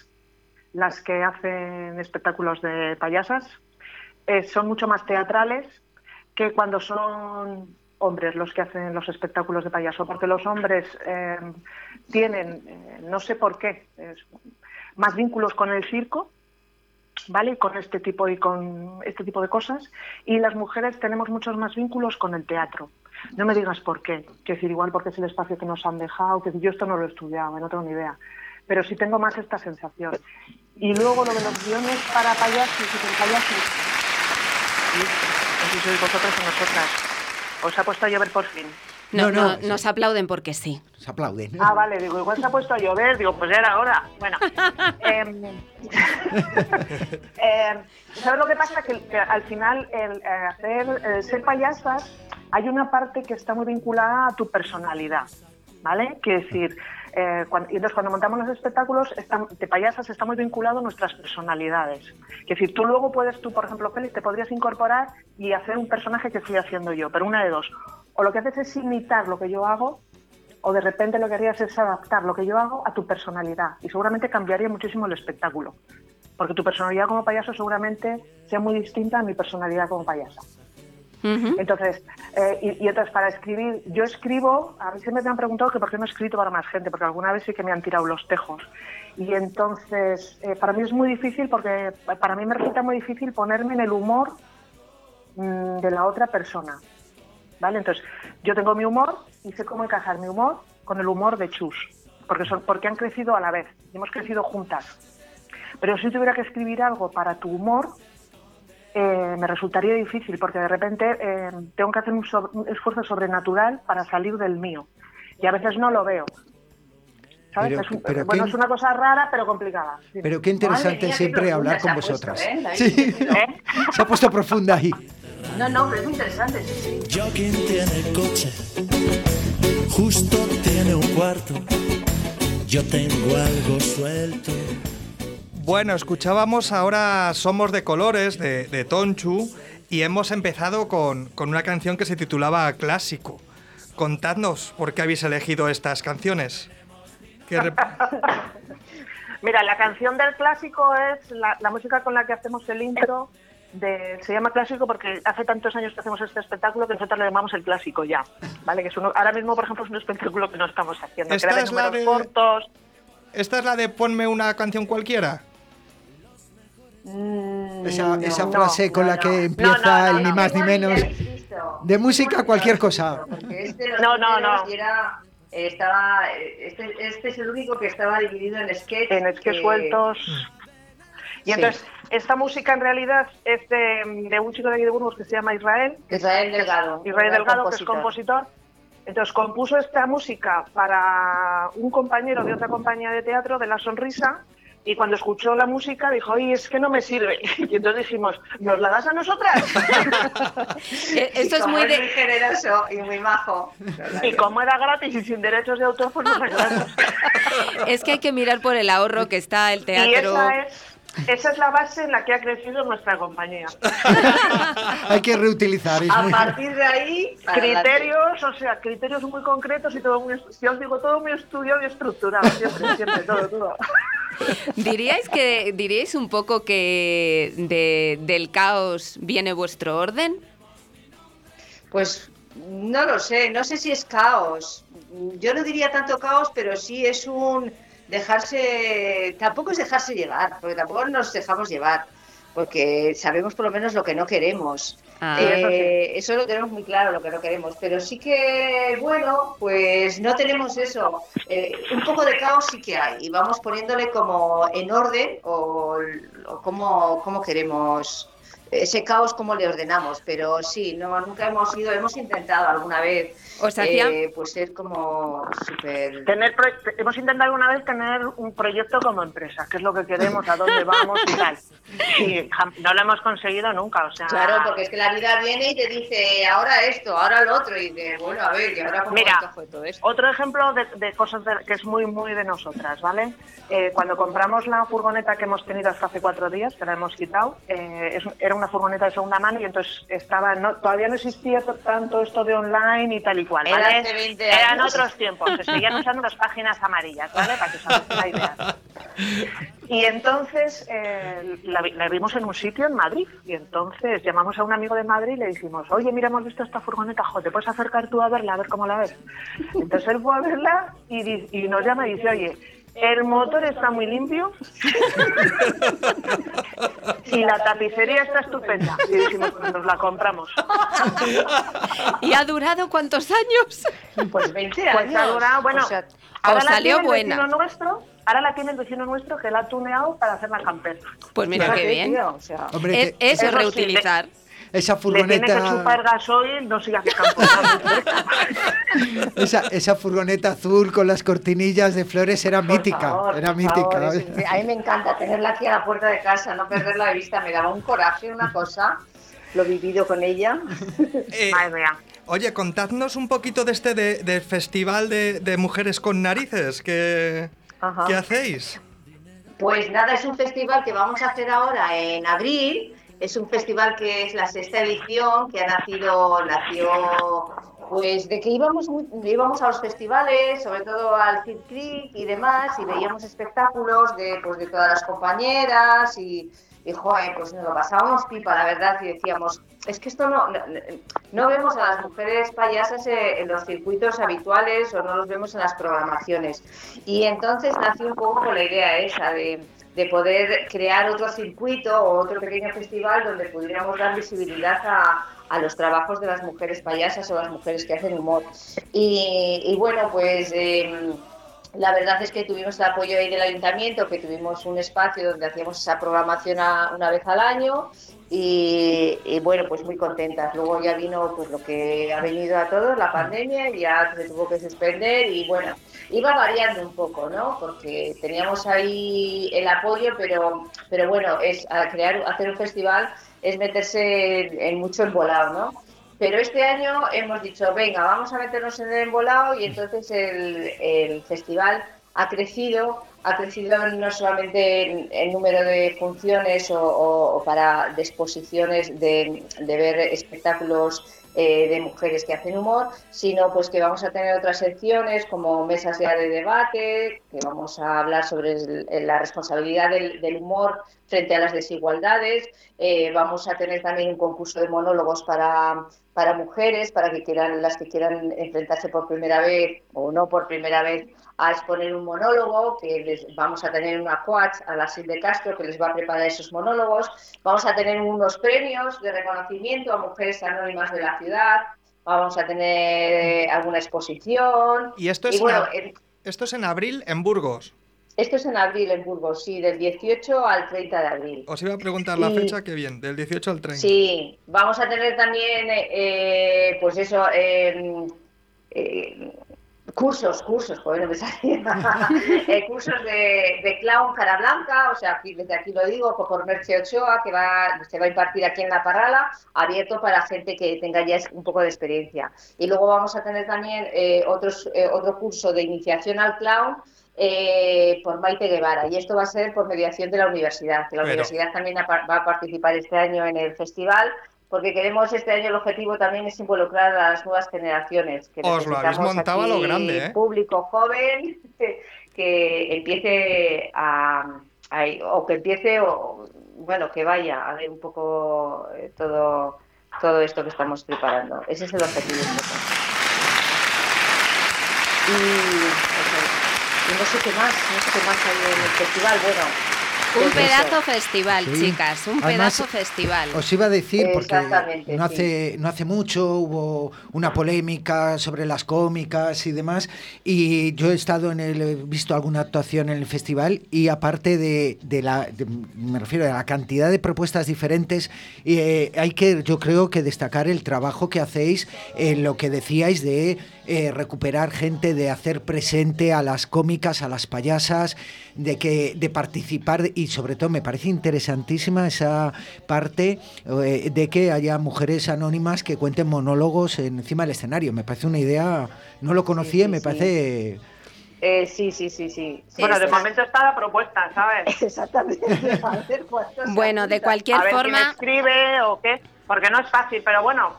Speaker 3: las que hacen espectáculos de payasas, eh, son mucho más teatrales que cuando son hombres los que hacen los espectáculos de payaso, porque los hombres eh, tienen, eh, no sé por qué, más vínculos con el circo, ¿vale? Con este tipo y con este tipo de cosas, y las mujeres tenemos muchos más vínculos con el teatro. No me digas por qué, que decir igual porque es el espacio que nos han dejado, que yo esto no lo he estudiado, no tengo ni idea, pero sí tengo más esta sensación. Y luego lo de los guiones para payasos y con payasos, si sois vosotros o nosotras. Os ha puesto a llover por fin.
Speaker 7: No,
Speaker 8: No, no.
Speaker 7: no, nos aplauden porque sí.
Speaker 8: Se aplauden.
Speaker 3: Ah, vale, digo, igual se ha puesto a llover, digo, pues ya era hora. Bueno, *laughs* em, *laughs* em, ¿sabes lo que pasa? Que, que al final el eh, hacer, el ser payasas, hay una parte que está muy vinculada a tu personalidad, ¿vale? Quiere decir, eh, cuan- y entonces cuando montamos los espectáculos de payasas está muy vinculado a nuestras personalidades. Es decir, tú luego puedes, tú por ejemplo, Félix, te podrías incorporar y hacer un personaje que estoy haciendo yo, pero una de dos. O lo que haces es imitar lo que yo hago, o de repente lo que harías es adaptar lo que yo hago a tu personalidad y seguramente cambiaría muchísimo el espectáculo. Porque tu personalidad como payaso seguramente sea muy distinta a mi personalidad como payasa. Entonces, eh, y, y entonces para escribir, yo escribo, a mí siempre me han preguntado que por qué no he escrito para más gente, porque alguna vez sí que me han tirado los tejos. Y entonces, eh, para mí es muy difícil, porque para mí me resulta muy difícil ponerme en el humor mm, de la otra persona. ¿Vale? Entonces, yo tengo mi humor y sé cómo encajar mi humor con el humor de Chus, porque, son, porque han crecido a la vez, hemos crecido juntas. Pero si tuviera que escribir algo para tu humor, eh, me resultaría difícil porque de repente eh, tengo que hacer un, so- un esfuerzo sobrenatural para salir del mío. Y a veces no lo veo. ¿Sabes?
Speaker 8: Pero-
Speaker 3: Es un-
Speaker 8: pero
Speaker 3: bueno,
Speaker 8: qué-
Speaker 3: es una cosa rara, pero complicada. Sí.
Speaker 8: Pero qué interesante
Speaker 3: mía, qué
Speaker 8: siempre
Speaker 3: profunda
Speaker 8: hablar
Speaker 3: se
Speaker 8: con
Speaker 3: ha puesto,
Speaker 8: vosotras.
Speaker 3: ¿eh?
Speaker 8: Sí,
Speaker 3: ¿Eh? *laughs*
Speaker 8: se ha puesto profunda ahí.
Speaker 3: No, no, pero es muy interesante, sí, sí.
Speaker 15: Yo quien tiene el coche, justo tiene un cuarto. Yo tengo algo suelto.
Speaker 5: Bueno, escuchábamos ahora Somos de Colores de, de Tonchu y hemos empezado con, con una canción que se titulaba Clásico. Contadnos por qué habéis elegido estas canciones. ¿Qué rep- *laughs*
Speaker 3: Mira, la canción del clásico es la, la música con la que hacemos el intro. De, se llama clásico porque hace tantos años que hacemos este espectáculo que nosotros le llamamos el clásico ya. ¿vale? Que es uno, ahora mismo, por ejemplo, es un espectáculo que no estamos haciendo.
Speaker 5: Esta
Speaker 3: que era de
Speaker 5: es la de-
Speaker 3: cortos.
Speaker 5: ¿Esta es la de ponme una canción cualquiera?
Speaker 8: Esa, esa
Speaker 3: no,
Speaker 8: frase con la que empieza el ni más ni menos. De música, cualquier cosa.
Speaker 4: Este
Speaker 3: No, no, no.
Speaker 4: era, estaba, este, este es el único que estaba dividido en sketch.
Speaker 3: En sketch
Speaker 4: que-
Speaker 3: sueltos. Y entonces, esta música en realidad es de, de un chico de aquí de Burgos que se llama Israel.
Speaker 4: Israel Delgado.
Speaker 3: Israel Delgado, que es
Speaker 4: compositor.
Speaker 3: compositor. Entonces compuso esta música para un compañero de otra compañía de teatro, de La Sonrisa, y cuando escuchó la música dijo, oye, es que no me sirve. *laughs* Y entonces dijimos, ¿nos la das a nosotras? *laughs*
Speaker 7: Eh, Esto es muy de...
Speaker 4: muy generoso y muy majo.
Speaker 3: y como era gratis y sin derechos de autor, pues nos regalamos. *laughs*
Speaker 7: Es que hay que mirar por el ahorro que está el
Speaker 3: Y
Speaker 7: teatro.
Speaker 3: esa es, esa es la base en la que ha crecido nuestra compañía. *laughs*
Speaker 8: Hay que reutilizar. es
Speaker 3: A
Speaker 8: muy-
Speaker 3: partir de ahí, criterios, o sea, criterios muy concretos y todo muy, yo os digo, todo muy estudiado y estructurado, siempre, siempre, todo, todo. *laughs*
Speaker 7: ¿Diríais que diríais un poco que de- del caos viene vuestro orden?
Speaker 4: Pues no lo sé, no sé si es caos. Yo no diría tanto caos, pero sí es un dejarse, tampoco es dejarse llevar, porque tampoco nos dejamos llevar, porque sabemos por lo menos lo que no queremos.
Speaker 7: Ah.
Speaker 4: Eh, eso lo tenemos muy claro, lo que no queremos, pero sí que, bueno, pues no tenemos eso. Eh, un poco de caos sí que hay, y vamos poniéndole como en orden o, o cómo, cómo queremos ese caos cómo le ordenamos, pero sí, no, nunca hemos ido, hemos intentado alguna vez
Speaker 7: Os hacía-
Speaker 4: eh, pues ser como súper...
Speaker 3: Tener pro- hemos intentado alguna vez tener un proyecto como empresa, que es lo que queremos, a dónde vamos y tal. Y no lo hemos conseguido nunca, o sea...
Speaker 4: Claro, porque es que la vida viene y te dice ahora esto, ahora lo otro, y dices, bueno, a ver, ¿y ahora cómo
Speaker 3: Mira,
Speaker 4: encajo todo esto?
Speaker 3: Otro ejemplo de, de cosas de- que es muy, muy de nosotras, ¿vale? Eh, cuando compramos la furgoneta que hemos tenido hasta hace cuatro días, que la hemos quitado, eh, es- era una furgoneta de segunda mano y entonces estaba, no, todavía no existía tanto esto de online y tal y cual,
Speaker 4: Era
Speaker 3: ¿vale?
Speaker 4: hace 20
Speaker 3: Eran otros tiempos, se seguían usando *laughs* las páginas amarillas, ¿vale? Para que os hagáis una idea. Y entonces eh, la, vi- la vimos en un sitio en Madrid. Y entonces llamamos a un amigo de Madrid y le dijimos, oye, mira, hemos visto esta furgoneta, jo, ¿te puedes acercar tú a verla, a ver cómo la ves? Entonces él fue a verla y nos llama y dice, oye, el motor está muy limpio *laughs* y la tapicería está estupenda. Y dijimos, pues nos la compramos.
Speaker 7: ¿Y ha durado cuántos años?
Speaker 4: Pues 20
Speaker 3: Pues ha durado, bueno,
Speaker 7: O sea,
Speaker 3: ahora la
Speaker 7: salió
Speaker 3: tiene el
Speaker 7: buena.
Speaker 3: vecino nuestro, ahora la tiene el vecino nuestro que la ha tuneado para hacer la camper.
Speaker 7: Pues mira qué bien.
Speaker 8: Hombre,
Speaker 7: Es-
Speaker 8: que-
Speaker 7: eso es
Speaker 3: sí,
Speaker 8: Esa
Speaker 3: Le tiene que
Speaker 8: furgoneta,
Speaker 3: chupar gasoil, no siga que campo. *laughs*
Speaker 8: esa, esa furgoneta azul con las cortinillas de flores era mítica,
Speaker 4: favor,
Speaker 8: era
Speaker 4: por
Speaker 8: mítica.
Speaker 4: favor, es- a mí me encanta tenerla aquí a la puerta de casa, no perderla de vista, me daba un coraje, una cosa, lo vivido con ella. *laughs*
Speaker 5: Eh, Oye, contadnos un poquito de este de- del festival de, de mujeres con narices que,
Speaker 4: Ajá.
Speaker 5: que hacéis.
Speaker 4: Pues nada, es un festival que vamos a hacer ahora en abril. Es un festival que es la sexta edición, que ha nacido, nació pues de que íbamos, íbamos a los festivales, sobre todo al Kid Creek y demás, y veíamos espectáculos de, pues, de todas las compañeras y, y joder, pues nos lo pasábamos pipa, la verdad, y decíamos, es que esto no, no, no vemos a las mujeres payasas eh, en los circuitos habituales o no los vemos en las programaciones. Y entonces nació un poco con la idea esa de, de poder crear otro circuito o otro pequeño festival donde pudiéramos dar visibilidad a, a los trabajos de las mujeres payasas o las mujeres que hacen humor. Y, y bueno, pues... em, la verdad es que tuvimos el apoyo ahí del ayuntamiento, que tuvimos un espacio donde hacíamos esa programación una vez al año y, bueno, pues muy contentas. Luego ya vino pues lo que ha venido a todos, la pandemia, y ya se tuvo que suspender y bueno, iba variando un poco, ¿no? Porque teníamos ahí el apoyo, pero, pero bueno, es crear, hacer un festival es meterse en, en mucho embolado, ¿no? Pero este año hemos dicho, venga, vamos a meternos en el embolado y entonces el, el festival ha crecido, ha crecido no solamente en, número de funciones o, o- o para de exposiciones de, de ver espectáculos eh, de mujeres que hacen humor, sino pues que vamos a tener otras secciones como mesas ya de debate, que vamos a hablar sobre la responsabilidad del, del humor frente a las desigualdades, eh, vamos a tener también un concurso de monólogos para, para mujeres, para que quieran, las que quieran enfrentarse por primera vez o no por primera vez a exponer un monólogo, que les vamos a tener una coach a la Sil de Castro que les va a preparar esos monólogos, vamos a tener unos premios de reconocimiento a mujeres anónimas de la ciudad, vamos a tener eh, alguna exposición.
Speaker 5: Y esto es,
Speaker 4: y bueno,
Speaker 5: en, esto es en abril en Burgos.
Speaker 4: Esto es en abril en Burgos, sí, del 18 al 30 de abril.
Speaker 5: Os iba a preguntar la
Speaker 4: Y-
Speaker 5: fecha, que bien, del 18 al 30.
Speaker 4: Sí, vamos a tener también, eh, pues eso, eh, eh, cursos, cursos, joder, no me salía. *laughs* Eh, cursos de, de clown cara blanca, o sea, aquí- desde aquí lo digo, por Merche Ochoa, que va, se va a impartir aquí en La Parrala, abierto para gente que tenga ya un poco de experiencia. Y luego vamos a tener también eh, otros, eh, otro curso de iniciación al clown, eh, por Maite Guevara y esto va a ser por mediación de la universidad, que la
Speaker 5: Pero-
Speaker 4: universidad también va a participar este año en el festival porque queremos este año el objetivo también es involucrar a las nuevas generaciones. Que
Speaker 5: Os lo habéis montado a lo grande, ¿eh?
Speaker 4: Público joven *laughs* que empiece a, a- o que empiece o bueno que vaya a ver un poco eh, todo todo esto que estamos preparando. Ese es el objetivo. Y, y no sé qué más, no sé qué más hay en el festival. Bueno,
Speaker 7: Un pedazo festival,
Speaker 8: Sí.
Speaker 7: chicas, un
Speaker 8: Además,
Speaker 7: pedazo festival.
Speaker 8: Os iba a decir, porque no
Speaker 4: sí.
Speaker 8: hace, no hace mucho hubo una polémica sobre las cómicas y demás, y yo he estado en el, he visto alguna actuación en el festival, y aparte de, de la, de- me refiero a la cantidad de propuestas diferentes, eh, hay que, yo creo que destacar el trabajo que hacéis en lo que decíais de eh, recuperar gente, de hacer presente a las cómicas, a las payasas, de que de participar y sobre todo me parece interesantísima esa parte eh, de que haya mujeres anónimas que cuenten monólogos encima del escenario. Me parece una idea, no lo conocía, y me parece
Speaker 4: Eh, sí, sí, sí, sí.
Speaker 3: Bueno, de momento está la propuesta, ¿sabes? *laughs*
Speaker 4: Exactamente. *laughs* A ver
Speaker 7: Bueno, de cualquier
Speaker 3: a ver
Speaker 7: forma-
Speaker 3: quién escribe o qué, porque no es fácil, pero bueno,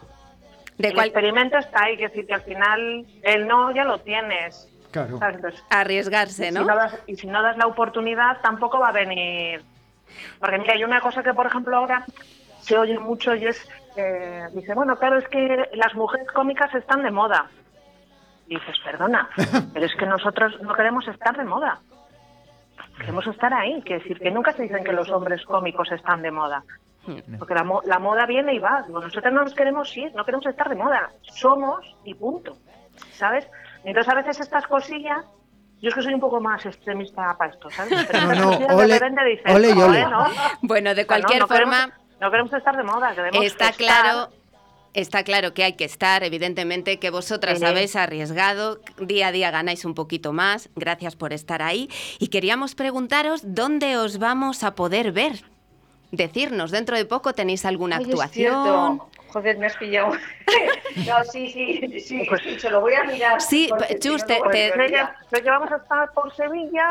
Speaker 7: De
Speaker 3: el
Speaker 7: cual-
Speaker 3: experimento está ahí, que decir que al final el no ya lo tienes.
Speaker 8: Claro.
Speaker 7: Arriesgarse,
Speaker 3: y
Speaker 7: ¿no?
Speaker 3: Si no das, y si no das la oportunidad, tampoco va a venir. Porque mira, hay una cosa que, por ejemplo, ahora se oye mucho y es, eh, dice, bueno, claro, es que las mujeres cómicas están de moda. Y dices, perdona, *laughs* pero es que nosotros no queremos estar de moda. Queremos estar ahí, que decir, que nunca se dicen que los hombres cómicos están de moda. Porque la, mo- la moda viene y va. Digo, nosotros no nos queremos ir, no queremos estar de moda. Somos y punto. ¿Sabes? Entonces a veces estas cosillas, yo es que soy un poco más extremista para esto, ¿sabes? *laughs* Pero
Speaker 8: No, no,
Speaker 3: cosillas de
Speaker 8: ole-
Speaker 3: dices,
Speaker 8: ole y
Speaker 3: "Joder,
Speaker 8: ole".
Speaker 3: ¿no?
Speaker 7: Bueno, de
Speaker 3: no-
Speaker 7: cualquier
Speaker 3: no queremos-
Speaker 7: forma,
Speaker 3: no queremos estar de moda, queremos
Speaker 7: está
Speaker 3: estar-
Speaker 7: claro. Está claro que hay que estar, evidentemente que vosotras
Speaker 3: Sí.
Speaker 7: habéis arriesgado, día a día ganáis un poquito más, gracias por estar ahí. Y queríamos preguntaros dónde os vamos a poder ver. Decirnos, dentro de poco tenéis alguna
Speaker 4: Ay,
Speaker 7: actuación.
Speaker 4: Joder, me has pillado. *laughs* no, sí, sí, sí, se lo voy a mirar.
Speaker 7: Sí,
Speaker 4: porque
Speaker 7: Chus,
Speaker 4: si
Speaker 7: te-
Speaker 4: no,
Speaker 7: te-
Speaker 4: me
Speaker 3: Sé que,
Speaker 4: olvida.
Speaker 3: sé que vamos a estar por Sevilla,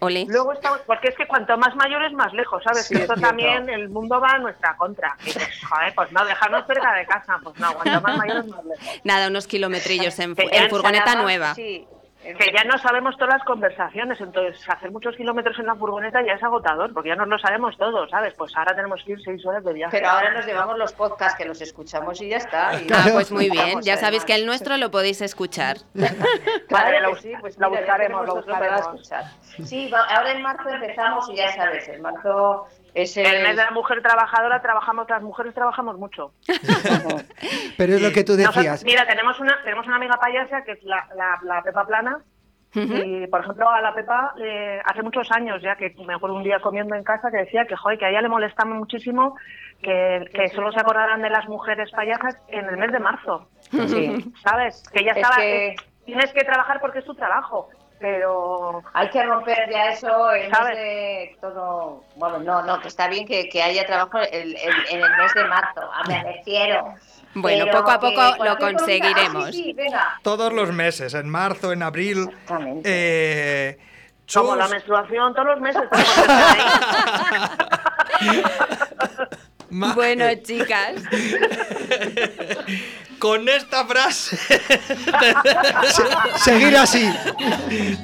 Speaker 7: Ole.
Speaker 3: luego estamos, porque es que cuanto más mayores más lejos, ¿sabes?
Speaker 4: Sí, es
Speaker 3: esto también, el mundo va a nuestra contra. Y dices, joder, pues no, dejarnos cerca de casa, pues no, cuanto más mayores más lejos.
Speaker 7: Nada, unos kilometrillos en, en furgoneta nueva.
Speaker 4: Sí,
Speaker 3: Que ya no sabemos todas las conversaciones, entonces hacer muchos kilómetros en la furgoneta ya es agotador, porque ya nos lo sabemos todos, ¿sabes? Pues ahora tenemos que ir seis horas de viaje.
Speaker 4: Pero ahora nos llevamos los podcasts que los escuchamos y ya está. y-
Speaker 7: Ah, pues muy bien. Ya sabéis que el nuestro lo podéis escuchar. *laughs*
Speaker 3: Vale,
Speaker 4: Claro
Speaker 3: lo-
Speaker 4: que sí, pues
Speaker 3: lo
Speaker 4: mira,
Speaker 3: buscaremos, lo buscaremos.
Speaker 4: escuchar. Sí, ahora en marzo empezamos y ya sabes, en marzo es el...
Speaker 3: El mes de la mujer trabajadora trabajamos, las mujeres trabajamos mucho. *laughs*
Speaker 8: Pero es lo que tú
Speaker 3: Nosotros-
Speaker 8: decías.
Speaker 3: mira, tenemos una, tenemos una amiga payasa que es la, la, la Pepa Plana. Y, por ejemplo, a la Pepa, eh, hace muchos años ya que me acuerdo un día comiendo en casa que decía que, joder, que a ella le molestaba muchísimo que, que solo se acordaran de las mujeres payasas en el mes de marzo.
Speaker 4: Sí.
Speaker 3: ¿Sabes? Que
Speaker 4: Es
Speaker 3: estaba.
Speaker 4: que-
Speaker 3: eh, tienes que trabajar porque es tu trabajo. Pero.
Speaker 4: Hay que romper ya eso en
Speaker 3: ¿Sabes?
Speaker 4: de todo... Bueno, no, no, que está bien que, que haya trabajo el- el- en el mes de marzo, a me refiero.
Speaker 7: Bueno,
Speaker 4: Pero
Speaker 7: poco a poco lo conseguiremos.
Speaker 4: Ah, sí, sí, venga.
Speaker 5: Todos los meses, en marzo, en abril. Eh,
Speaker 3: Como la menstruación, todos los meses. *laughs* *laughs*
Speaker 5: ma-
Speaker 7: Bueno, chicas.
Speaker 5: con esta frase *laughs*
Speaker 8: Seguir así.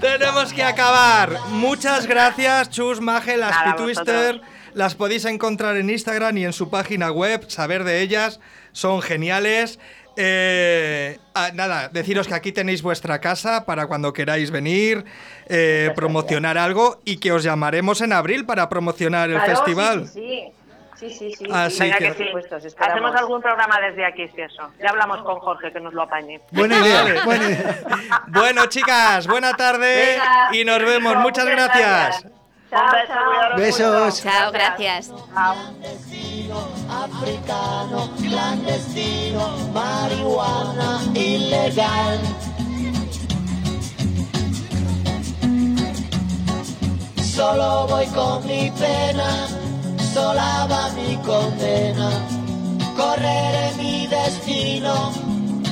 Speaker 5: tenemos que acabar. Muchas gracias, Chus, Maje, las
Speaker 3: Nada,
Speaker 5: Twister. Las podéis encontrar en Instagram y en su página web, saber de ellas. Son geniales. Eh, ah, nada, deciros que aquí tenéis vuestra casa para cuando queráis venir, eh, promocionar algo y que os llamaremos en abril para promocionar el
Speaker 4: Claro,
Speaker 5: festival.
Speaker 4: Sí, sí, sí. Sí, sí, sí.
Speaker 5: Así
Speaker 4: sí. Venga,
Speaker 5: que-
Speaker 4: que sí.
Speaker 3: Hacemos algún programa desde aquí, si eso. Ya hablamos con Jorge, que nos lo apañe.
Speaker 8: Buena idea, buena idea. *laughs*
Speaker 5: Bueno, chicas, buena tarde
Speaker 3: Venga,
Speaker 5: y nos vemos. Muchas
Speaker 3: muchas
Speaker 5: gracias.
Speaker 3: Un beso, cuidaros
Speaker 8: Besos.
Speaker 7: Chao, gracias.
Speaker 15: africano, clandestino, marihuana ilegal. Solo voy con mi pena, sola va mi condena. Correré mi destino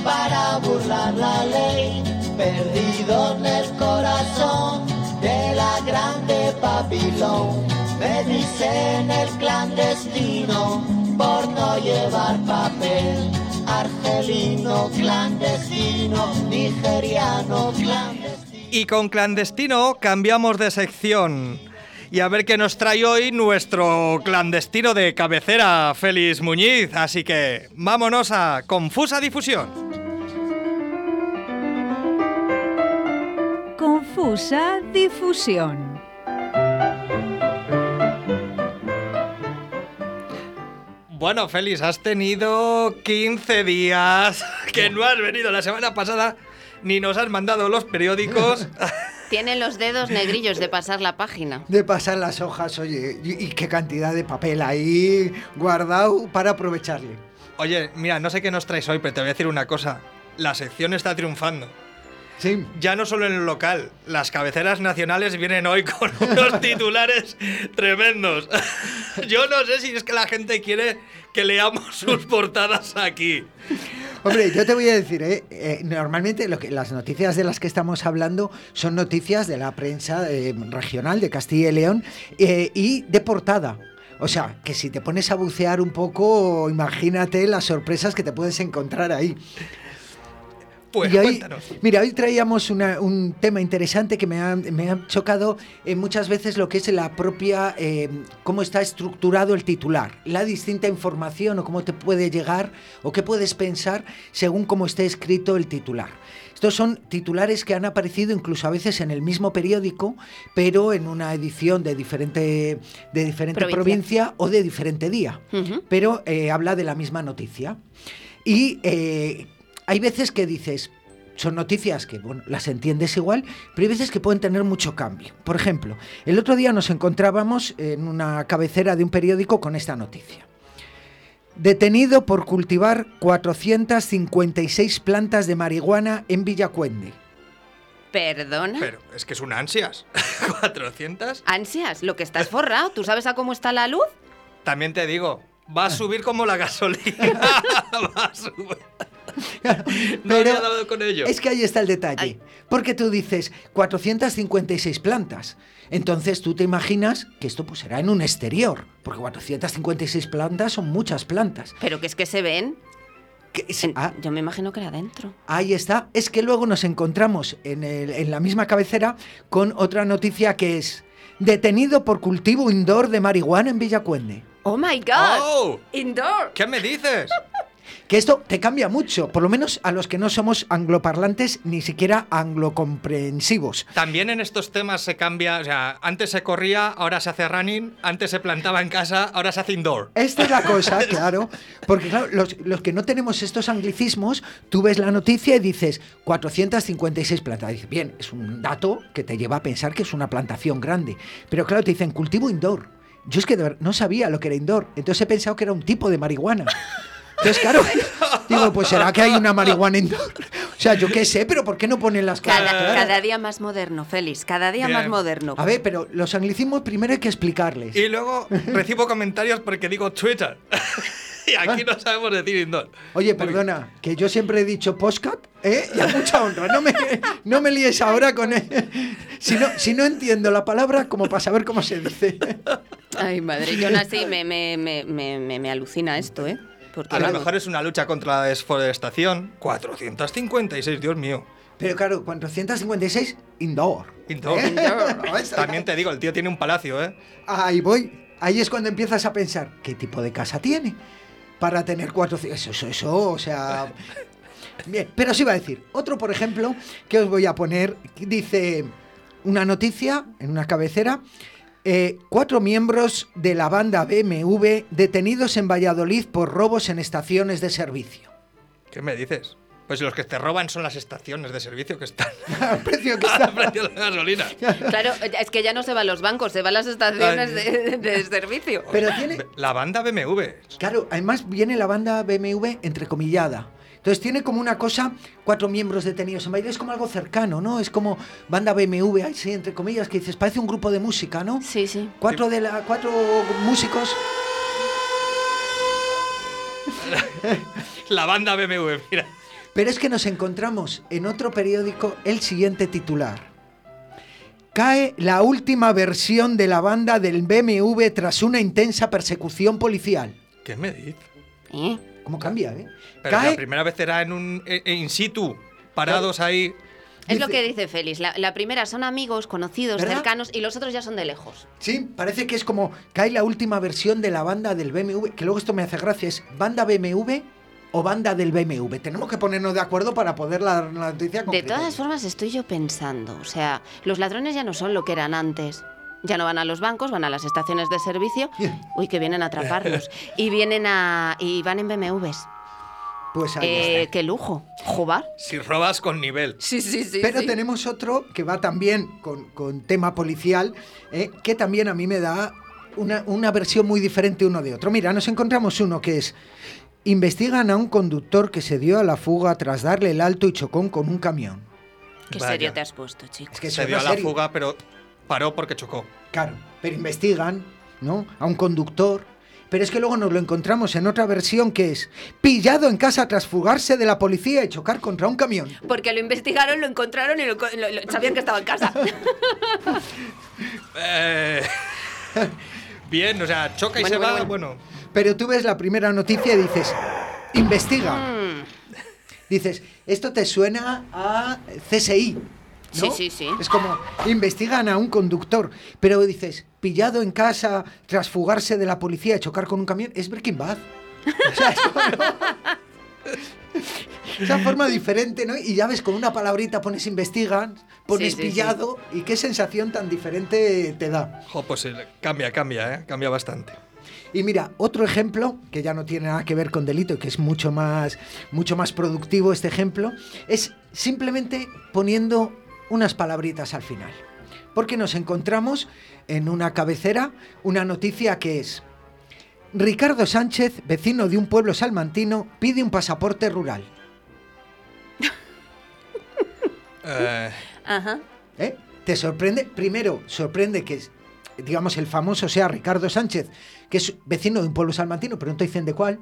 Speaker 15: para burlar la ley, perdido en el corazón de la grande Babilón. Me dicen el clandestino por no llevar papel. Argelino clandestino, nigeriano clandestino.
Speaker 5: Y con clandestino cambiamos de sección. Y a ver qué nos trae hoy nuestro clandestino de cabecera, Félix Muñiz. Así que vámonos a Confusa Difusión.
Speaker 11: Confusa difusión.
Speaker 5: Bueno, Félix, has tenido 15 días *laughs* que no has venido la semana pasada ni nos has mandado los periódicos. *laughs*
Speaker 7: Tienen los dedos negrillos de pasar la página.
Speaker 8: De pasar las hojas, oye, y, y qué cantidad de papel ahí guardado para aprovecharle.
Speaker 5: Oye, mira, no sé qué nos traes hoy, pero te voy a decir una cosa. La sección está triunfando.
Speaker 8: Sí.
Speaker 5: Ya no solo en el local, las cabeceras nacionales vienen hoy con *laughs* unos titulares tremendos. *laughs* Yo no sé si es que la gente quiere que leamos sus portadas aquí.
Speaker 8: Hombre, yo te voy a decir, ¿eh? Eh, normalmente las noticias de las que estamos hablando son noticias de la prensa eh, regional de Castilla y León y de portada. O sea, que si te pones a bucear un poco, imagínate las sorpresas que te puedes encontrar ahí.
Speaker 5: Pues
Speaker 8: Y hoy-
Speaker 5: cuéntanos.
Speaker 8: Mira, hoy traíamos una- un tema interesante que me ha, me ha chocado eh, muchas veces lo que es la propia, eh, cómo está estructurado el titular, la distinta información o cómo te puede llegar o qué puedes pensar según cómo esté escrito el titular. Estos son titulares que han aparecido incluso a veces en el mismo periódico, pero en una edición de diferente, de diferente
Speaker 7: Provincia.
Speaker 8: provincia o de diferente día pero eh, habla de la misma noticia. Y eh, hay veces que dices, son noticias que, bueno, las entiendes igual, pero hay veces que pueden tener mucho cambio. Por ejemplo, el otro día nos encontrábamos en una cabecera de un periódico con esta noticia. Detenido por cultivar 456 plantas de marihuana en Villacuende.
Speaker 7: ¿Perdona?
Speaker 5: Pero es que es un ansias. *laughs* 400.
Speaker 7: Ansias, lo que estás forrado. ¿Tú sabes a cómo está la luz?
Speaker 5: También te digo, va a subir como la gasolina. *laughs* va a subir. *laughs* No
Speaker 8: Pero
Speaker 5: había dado con ello.
Speaker 8: Es que ahí está el detalle. Porque tú dices 456 plantas. Entonces tú te imaginas que esto pues será en un exterior. Porque 456 plantas son muchas plantas.
Speaker 7: Pero que es que se ven.
Speaker 8: En-
Speaker 7: Yo me imagino que era adentro.
Speaker 8: Ahí está. Es que luego nos encontramos en, el- en la misma cabecera con otra noticia que es detenido por cultivo indoor de marihuana en Villacuende.
Speaker 7: Oh my god.
Speaker 5: Oh.
Speaker 7: Indoor.
Speaker 5: ¿Qué me dices? *laughs*
Speaker 8: Que esto te cambia mucho, por lo menos a los que no somos angloparlantes ni siquiera anglocomprensivos.
Speaker 5: También en estos temas se cambia, o sea, antes se corría, ahora se hace running, antes se plantaba en casa, ahora se hace indoor.
Speaker 8: Esta es la cosa, *laughs* claro. Porque, claro, los, los que no tenemos estos anglicismos, tú ves la noticia y dices 456 plantas. Dices, bien, es un dato que te lleva a pensar que es una plantación grande. Pero, claro, te dicen cultivo indoor. Yo es que no sabía lo que era indoor. Entonces he pensado que era un tipo de marihuana. *laughs* Entonces, claro, digo, pues será que hay una marihuana indoor. O sea, yo qué sé, pero ¿por qué no ponen las?
Speaker 7: Cada,
Speaker 8: claras?
Speaker 7: cada día más moderno, Félix. Cada día
Speaker 5: Bien.
Speaker 7: más moderno.
Speaker 8: A ver, pero los anglicismos primero hay que explicarles.
Speaker 5: Y luego recibo comentarios porque digo Twitter. *laughs* y aquí no sabemos decir indoor.
Speaker 8: Oye, perdona, que yo siempre he dicho postcat, ¿eh? Y a mucha honra. No me, no me líes ahora con él. Si no, si no entiendo la palabra, como para saber cómo se dice.
Speaker 7: Ay, madre. Yo así me, me, me, me, me- me alucina esto, ¿eh? Porque,
Speaker 5: A lo mejor es una lucha contra la desforestación. 456, Dios mío.
Speaker 8: Pero claro, 456 indoor.
Speaker 5: Indoor.
Speaker 8: ¿Eh? *laughs*
Speaker 5: También te digo, el tío tiene un palacio, ¿eh?
Speaker 8: Ahí voy. Ahí es cuando empiezas a pensar, ¿qué tipo de casa tiene? Para tener 400... Eso, eso, eso, o sea... *laughs* Bien, pero sí iba a decir, otro, por ejemplo, que os voy a poner, dice una noticia en una cabecera, eh, cuatro miembros de la banda BMW detenidos en Valladolid por robos en estaciones de servicio.
Speaker 5: ¿Qué me dices? Pues los que te roban son las estaciones de servicio que están *laughs*
Speaker 8: al precio que *laughs*
Speaker 5: al precio de gasolina.
Speaker 7: Claro, es que ya no se van los bancos, se van las estaciones de, de servicio.
Speaker 8: Pero tiene,
Speaker 5: La banda BMW.
Speaker 8: claro, además viene la banda BMW entrecomillada. Entonces tiene como una cosa, cuatro miembros detenidos en Valladolid, es como algo cercano, ¿no? Es como banda BMW, así entre comillas, que dices, parece un grupo de música, ¿no?
Speaker 7: Sí, sí.
Speaker 8: Cuatro, de la, cuatro músicos
Speaker 5: La banda BMW, mira.
Speaker 8: Pero es que nos encontramos en otro periódico el siguiente titular. Cae la última versión de la banda del BMW tras una intensa persecución policial.
Speaker 5: ¿Qué me dices?
Speaker 7: ¿Eh?
Speaker 8: ¿Cómo cambia, eh?
Speaker 5: Pero
Speaker 8: Cae-
Speaker 5: la primera vez era en un eh, eh, in situ, parados ahí.
Speaker 7: Es lo que dice Félix. La, la primera son amigos, conocidos,
Speaker 8: ¿Verdad?
Speaker 7: cercanos, y los otros ya son de lejos.
Speaker 8: Sí, parece que es como cae la última versión de la banda del BMW, que luego esto me hace gracia, es banda BMW o banda del BMW. Tenemos que ponernos de acuerdo para poder la, la noticia
Speaker 7: De todas formas, estoy yo pensando, o sea, los ladrones ya no son lo que eran antes. Ya no van a los bancos, van a las estaciones de servicio. Uy, que vienen a atraparlos. *laughs* Y vienen a. y van en BMWs.
Speaker 8: Pues ahí
Speaker 7: Eh,
Speaker 8: está.
Speaker 7: qué lujo. ¿Jugar?
Speaker 5: Si robas con nivel.
Speaker 7: Sí, sí, sí.
Speaker 8: Pero
Speaker 7: sí.
Speaker 8: tenemos otro que va también con, con tema policial, eh, que también a mí me da una, una versión muy diferente uno de otro. Mira, nos encontramos uno que es, investigan a un conductor que se dio a la fuga tras darle el alto y chocó con un camión.
Speaker 7: Qué
Speaker 5: Vaya.
Speaker 7: serio te has puesto, chico.
Speaker 8: Es que
Speaker 5: Se dio a la
Speaker 8: serio.
Speaker 5: fuga, pero paró porque chocó.
Speaker 8: Claro, pero investigan, ¿no? A un conductor. Pero es que luego nos lo encontramos en otra versión que es pillado en casa tras fugarse de la policía y chocar contra un camión.
Speaker 7: Porque lo investigaron, lo encontraron y lo- lo- lo- sabían que estaba en casa. *laughs*
Speaker 5: Eh, Bien, o sea, choca y
Speaker 7: Bueno,
Speaker 5: se
Speaker 7: bueno,
Speaker 5: va.
Speaker 7: bueno.
Speaker 5: Bueno,
Speaker 8: Pero tú ves la primera noticia y dices, investiga.
Speaker 7: Mm.
Speaker 8: Dices, esto te suena a CSI. ¿No?
Speaker 7: Sí, sí, sí.
Speaker 8: Es como, investigan a un conductor, pero dices, pillado en casa tras fugarse de la policía y chocar con un camión, es Breaking Bad. O sea, *laughs* es como- Esa forma diferente, ¿no? Y ya ves, con una palabrita pones investigan, pones
Speaker 7: Sí, sí, sí.
Speaker 8: pillado, y qué sensación tan diferente te da.
Speaker 5: jo, pues eh, cambia, cambia, ¿eh? Cambia bastante.
Speaker 8: Y mira, otro ejemplo, que ya no tiene nada que ver con delito y que es mucho más, mucho más productivo este ejemplo, es simplemente poniendo unas palabritas al final. Porque nos encontramos en una cabecera una noticia que es, Ricardo Sánchez, vecino de un pueblo salmantino, pide un pasaporte rural. *laughs*
Speaker 5: Eh,
Speaker 7: Ajá.
Speaker 8: ¿Eh? ¿Te sorprende? Primero, sorprende que, digamos, el famoso sea Ricardo Sánchez, que es vecino de un pueblo salmantino, pero no te dicen de cuál.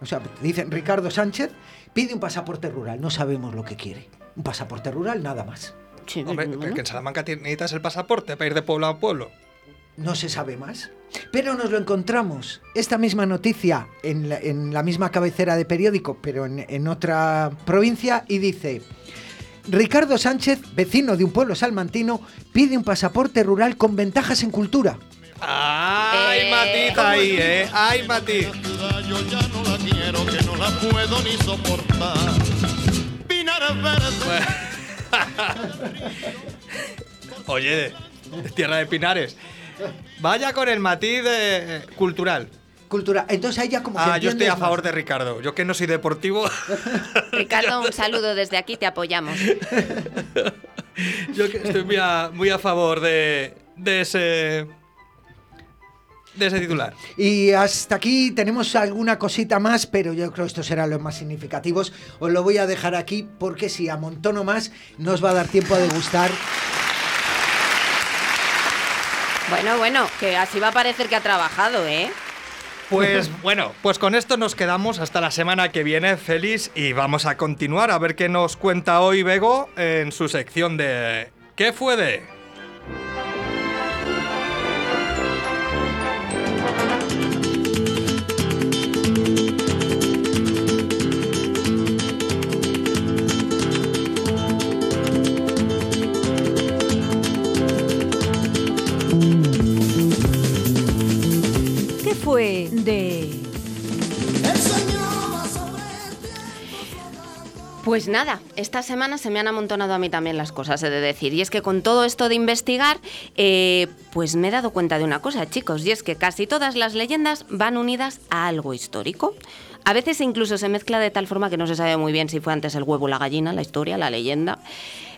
Speaker 8: O sea, te dicen Ricardo Sánchez pide un pasaporte rural, no sabemos lo que quiere. Un pasaporte rural, nada más.
Speaker 5: hombre, pero que en Salamanca necesitas el pasaporte para ir de pueblo a pueblo.
Speaker 8: No se sabe más. Pero nos lo encontramos, esta misma noticia, en la, en la misma cabecera de periódico, pero en, en otra provincia, y dice, Ricardo Sánchez, vecino de un pueblo salmantino, pide un pasaporte rural con ventajas en cultura.
Speaker 5: ¡Ay,
Speaker 7: Eh,
Speaker 5: matiz ahí, eh! ¡Ay, matiz!
Speaker 15: Yo ya no la quiero, que no la puedo ni soportar. *laughs*
Speaker 5: Oye, tierra de pinares. Vaya con el matiz eh, cultural.
Speaker 8: Cultura. Entonces ahí ya como que
Speaker 5: Ah, yo estoy a favor
Speaker 8: más.
Speaker 5: de Ricardo. Yo que no soy deportivo, *laughs*
Speaker 7: Ricardo, un *laughs* saludo desde aquí, te apoyamos.
Speaker 5: yo que estoy muy a, muy a favor de, de ese de ese titular.
Speaker 8: Y hasta aquí tenemos alguna cosita más, pero yo creo que estos serán los más significativos. Os lo voy a dejar aquí porque si amontono más, no os va a dar tiempo a degustar.
Speaker 7: Bueno, bueno, que así va a parecer que ha trabajado, ¿eh?
Speaker 5: Pues *laughs* bueno, pues con esto nos quedamos hasta la semana que viene, Félix, y vamos a continuar a ver qué nos cuenta hoy Bego en su sección de ¿Qué fue de?
Speaker 11: ¿Qué fue de...? Pues
Speaker 7: Pues nada, esta semana se me han amontonado a mí también las cosas, he de decir. Y es que con todo esto de investigar, eh, pues me he dado cuenta de una cosa, chicos, y es que casi todas las leyendas van unidas a algo histórico. A veces incluso se mezcla de tal forma que no se sabe muy bien si fue antes el huevo o la gallina, la historia, la leyenda,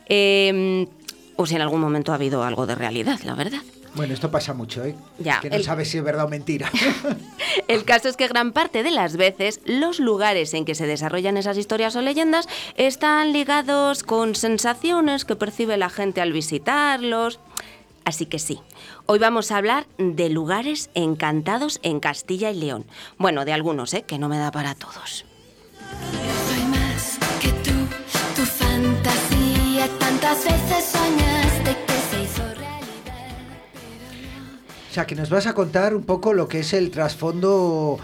Speaker 7: eh, o si en algún momento ha habido algo de realidad, la verdad.
Speaker 8: Bueno, esto pasa mucho, ¿eh?
Speaker 7: Ya,
Speaker 8: que no
Speaker 7: el-
Speaker 8: sabes si es verdad o mentira. *laughs*
Speaker 7: El caso es que gran parte de las veces los lugares en que se desarrollan esas historias o leyendas están ligados con sensaciones que percibe la gente al visitarlos. Así que sí, hoy vamos a hablar de lugares encantados en Castilla y León. Bueno, de algunos, ¿eh? que no me da para todos.
Speaker 16: Soy más que tú, tu fantasía. Tantas veces soñaste
Speaker 8: O sea, que nos vas a contar un poco lo que es el trasfondo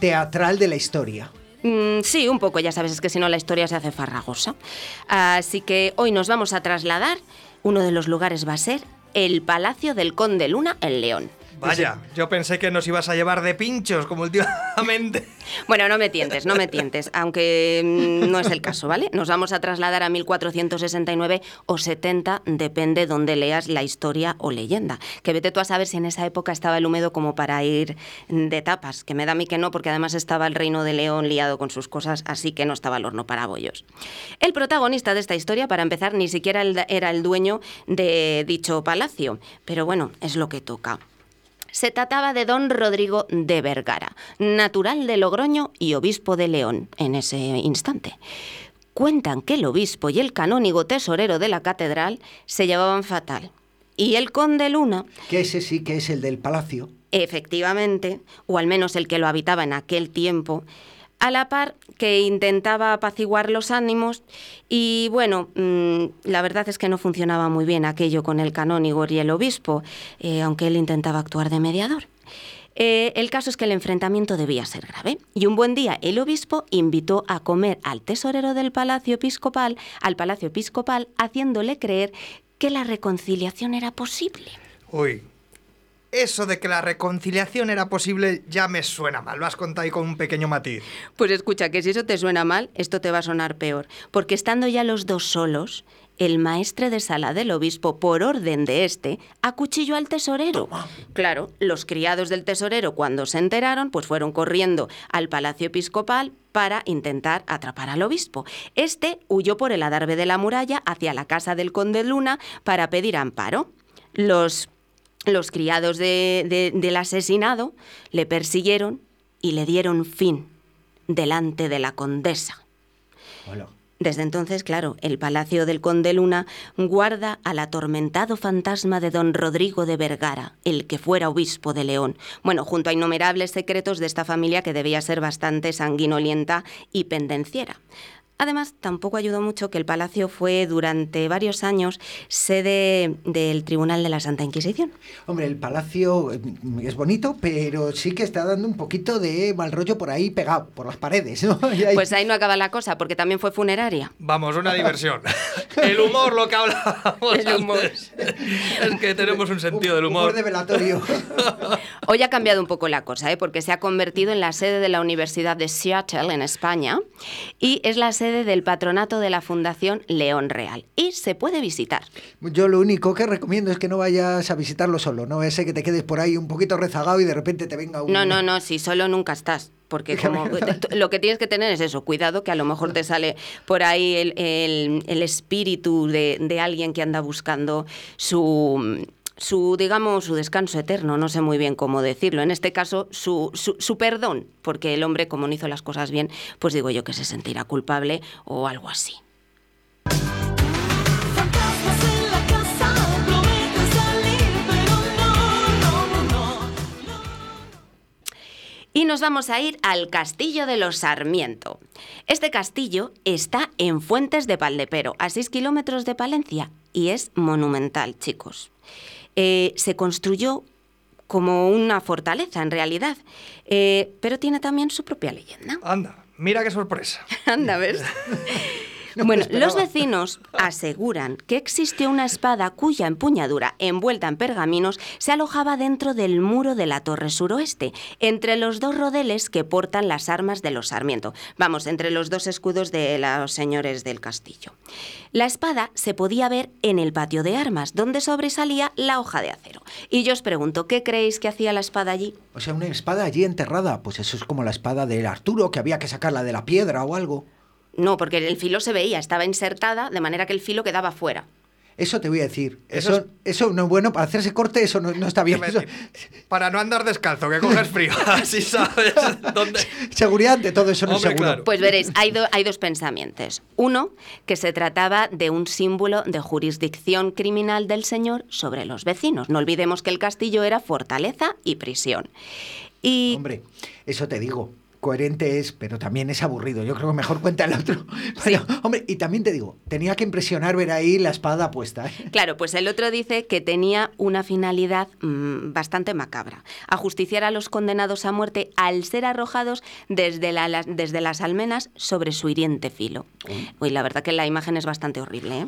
Speaker 8: teatral de la historia.
Speaker 7: Mm, sí, un poco, ya sabes, es que si no la historia se hace farragosa. Así que hoy nos vamos a trasladar. Uno de los lugares va a ser el Palacio del Conde Luna en León.
Speaker 5: Vaya, yo pensé que nos ibas a llevar de pinchos como últimamente. *laughs*
Speaker 7: Bueno, no me tientes, no me tientes, aunque mm, no es el caso, ¿vale? Nos vamos a trasladar a 1469 o 70, depende donde leas la historia o leyenda. Que vete tú a saber si en esa época estaba el húmedo como para ir de tapas, que me da a mí que no, porque además estaba el reino de León liado con sus cosas, así que no estaba el horno para bollos. El protagonista de esta historia, para empezar, ni siquiera era el dueño de dicho palacio, pero bueno, es lo que toca. Se trataba de don Rodrigo de Vergara, natural de Logroño y obispo de León en ese instante. Cuentan que el obispo y el canónigo tesorero de la catedral se llevaban fatal. Y el conde Luna,
Speaker 8: Que ese sí que es el del palacio.
Speaker 7: efectivamente, o al menos el que lo habitaba en aquel tiempo, a la par que intentaba apaciguar los ánimos y bueno, mm, la verdad es que no funcionaba muy bien aquello con el canónigo y el obispo, eh, aunque él intentaba actuar de mediador. Eh, el caso es que el enfrentamiento debía ser grave y un buen día el obispo invitó a comer al tesorero del palacio episcopal, al palacio episcopal, haciéndole creer que la reconciliación era posible.
Speaker 5: Uy, eso de que la reconciliación era posible ya me suena mal. Lo has contado ahí con un pequeño matiz.
Speaker 7: Pues escucha, que si eso te suena mal, esto te va a sonar peor. Porque estando ya los dos solos, el maestre de sala del obispo, por orden de este, acuchilló al tesorero. Claro, los criados del tesorero, cuando se enteraron, pues fueron corriendo al palacio episcopal para intentar atrapar al obispo. Este huyó por el adarve de la muralla hacia la casa del conde Luna para pedir amparo. Los los criados de- de- del asesinado le persiguieron y le dieron fin delante de la condesa. Desde entonces, claro, el palacio del conde Luna guarda al atormentado fantasma de don Rodrigo de Vergara, el que fuera obispo de León. Bueno, junto a innumerables secretos de esta familia que debía ser bastante sanguinolienta y pendenciera. Además, tampoco ayudó mucho que el palacio fue durante varios años sede del Tribunal de la Santa Inquisición.
Speaker 8: Hombre, el palacio eh, es bonito, pero sí que está dando un poquito de mal rollo por ahí pegado, por las paredes, ¿no? *laughs* Y ahí-
Speaker 7: Pues ahí no acaba la cosa, porque también fue funeraria.
Speaker 5: Vamos, una diversión. El humor, lo que hablábamos
Speaker 7: El humor.
Speaker 5: antes. Es que tenemos un sentido del humor.
Speaker 8: Humor de velatorio. *laughs*
Speaker 7: Hoy ha cambiado un poco la cosa, ¿eh? porque se ha convertido en la sede de la Universidad de Seattle, en España, y es la sede del patronato de la Fundación León Real. Y se puede visitar.
Speaker 8: Yo lo único que recomiendo es que no vayas a visitarlo solo, no ese que te quedes por ahí un poquito rezagado y de repente te venga un...
Speaker 7: No, no, no, si solo nunca estás. Porque como, lo que tienes que tener es eso, cuidado que a lo mejor te sale por ahí el, el- el espíritu de, de alguien que anda buscando su, su, digamos, su descanso eterno, no sé muy bien cómo decirlo. En este caso, su, su, su perdón, porque el hombre, como no hizo las cosas bien, pues digo yo que se sentirá culpable o algo así. Y nos vamos a ir al Castillo de los Sarmiento. Este castillo está en Fuentes de Valdepero, a 6 kilómetros de Palencia, y es monumental, chicos. Eh, se construyó como una fortaleza, en realidad, eh, pero tiene también su propia leyenda.
Speaker 5: Anda, mira qué sorpresa. *laughs*
Speaker 7: Anda, ¿ves? *laughs* Bueno, los vecinos aseguran que existió una espada cuya empuñadura, envuelta en pergaminos, se alojaba dentro del muro de la torre suroeste, entre los dos rodeles que portan las armas de los Sarmiento. Vamos, entre los dos escudos de los señores del castillo. La espada se podía ver en el patio de armas, donde sobresalía la hoja de acero. Y yo os pregunto, ¿qué creéis que hacía la espada allí?
Speaker 8: O sea, una espada allí enterrada. Pues eso es como la espada del Arturo, que había que sacarla de la piedra o algo.
Speaker 7: No, porque el filo se veía, estaba insertada, de manera que el filo quedaba fuera.
Speaker 8: Eso te voy a decir.
Speaker 5: Eso
Speaker 8: Eso, eso, no es bueno para hacerse corte, eso no, no está bien. Eso-
Speaker 5: Para no andar descalzo, que coges frío. *laughs* Así sabes dónde.
Speaker 8: seguridad ante todo eso no es seguro.
Speaker 5: claro.
Speaker 7: Pues veréis, hay, do- hay dos pensamientos. Uno, que se trataba de un símbolo de jurisdicción criminal del señor sobre los vecinos. No olvidemos que el castillo era fortaleza y prisión. Y
Speaker 8: Hombre, eso te digo. Coherente es, pero también es aburrido. Yo creo que mejor cuenta el otro. *laughs* Pero, hombre, y también te digo, tenía que impresionar ver ahí la espada puesta. ¿eh?
Speaker 7: Claro, pues el otro dice que tenía una finalidad mm, bastante macabra, ajusticiar a los condenados a muerte al ser arrojados desde, la- las- desde las almenas sobre su hiriente filo. Uy, la verdad que la imagen es bastante horrible, ¿eh?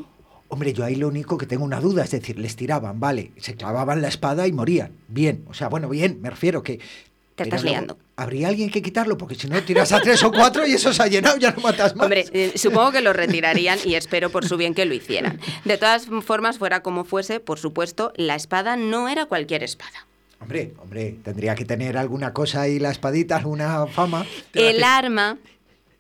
Speaker 8: Hombre, yo ahí lo único que tengo una duda, es decir, les tiraban, vale, se clavaban la espada y morían. Bien, o sea, bueno, bien, me refiero que...
Speaker 7: Te estás
Speaker 8: luego,
Speaker 7: liando.
Speaker 8: ¿Habría alguien que quitarlo? Porque si no, tiras a tres o cuatro y eso se ha llenado, ya no matas más.
Speaker 7: Hombre, eh, supongo que lo retirarían y espero por su bien que lo hicieran. De todas formas, fuera como fuese, por supuesto, la espada no era cualquier espada.
Speaker 8: Hombre, hombre, tendría que tener alguna cosa ahí, la espadita, alguna fama.
Speaker 7: El arma,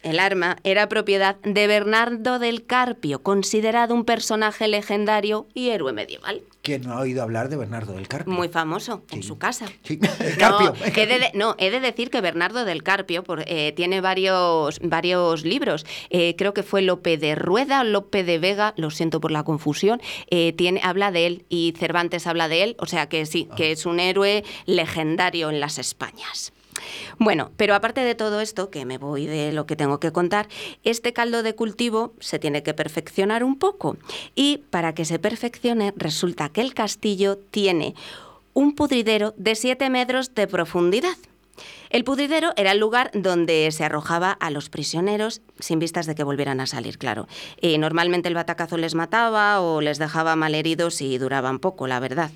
Speaker 7: el arma era propiedad de Bernardo del Carpio, considerado un personaje legendario y héroe medieval.
Speaker 8: ¿Quién no ha oído hablar de Bernardo del Carpio?
Speaker 7: Muy famoso en su casa.
Speaker 8: Sí, *laughs* el Carpio.
Speaker 7: No, he de, de- no, he de decir que Bernardo del Carpio por- eh, tiene varios, varios libros. Eh, creo que fue Lope de Rueda Lope de Vega, lo siento por la confusión. eh, tiene, habla de él y Cervantes habla de él, o sea que sí, que es un héroe legendario en las Españas. Bueno, pero aparte de todo esto, que me voy de lo que tengo que contar, este caldo de cultivo se tiene que perfeccionar un poco. Y para que se perfeccione, resulta que el castillo tiene un pudridero de 7 metros de profundidad. El pudridero era el lugar donde se arrojaba a los prisioneros sin vistas de que volvieran a salir, claro. Eh, normalmente el batacazo les mataba o les dejaba malheridos y duraban poco, la verdad.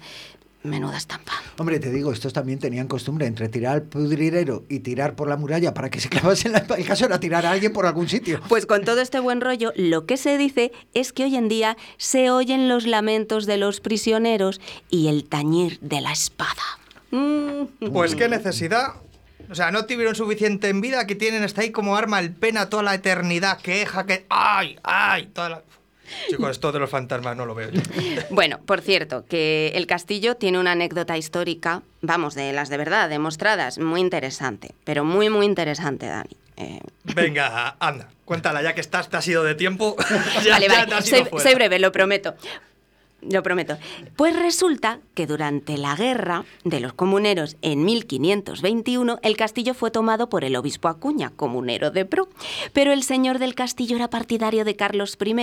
Speaker 7: Menuda estampa.
Speaker 8: Hombre, te digo, estos también tenían costumbre entre tirar al pudridero y tirar por la muralla para que se clavase en la. El caso era tirar a alguien por algún sitio.
Speaker 7: Pues con todo este buen rollo, lo que se dice es que hoy en día se oyen los lamentos de los prisioneros y el tañir de la espada. Mm.
Speaker 5: Pues qué necesidad. O sea, no tuvieron suficiente en vida que tienen hasta ahí como arma el pena toda la eternidad, queja, que. ¡Ay! ¡Ay! Toda la. Chicos, esto de los fantasmas no lo veo yo. *laughs*
Speaker 7: Bueno, por cierto, que el castillo tiene una anécdota histórica, vamos, de las de verdad, demostradas, muy interesante, pero muy, muy interesante, Dani. Eh,
Speaker 5: Venga, anda, cuéntala, ya que estás, te has ido de tiempo. *laughs* *laughs* ya,
Speaker 7: vale,
Speaker 5: ya
Speaker 7: vale,
Speaker 5: te has ido
Speaker 7: soy,
Speaker 5: fuera.
Speaker 7: soy breve, lo prometo. Lo prometo. Pues resulta que durante la guerra de los comuneros en 1521 el castillo fue tomado por el obispo Acuña, comunero de pro. Pero el señor del castillo era partidario de Carlos I,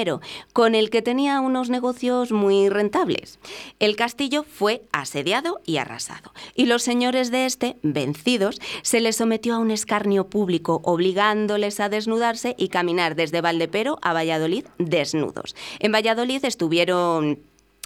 Speaker 7: con el que tenía unos negocios muy rentables. El castillo fue asediado y arrasado. Y los señores de este, vencidos, se les sometió a un escarnio público, obligándoles a desnudarse y caminar desde Valdepero a Valladolid desnudos. En Valladolid estuvieron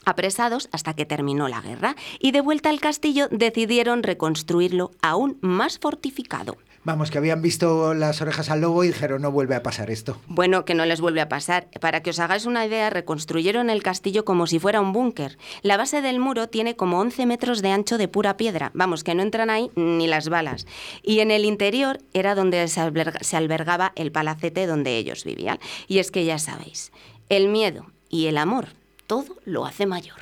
Speaker 7: apresados hasta que terminó la guerra y de vuelta al castillo decidieron reconstruirlo aún más fortificado.
Speaker 8: Vamos, que habían visto las orejas al lobo y dijeron, no vuelve a pasar esto.
Speaker 7: Bueno, que no les vuelve a pasar. Para que os hagáis una idea, reconstruyeron el castillo como si fuera un búnker. La base del muro tiene como 11 metros de ancho de pura piedra. Vamos, que no entran ahí ni las balas. Y en el interior era donde se, alberga- se albergaba el palacete donde ellos vivían. Y es que ya sabéis, el miedo y el amor, todo lo hace mayor.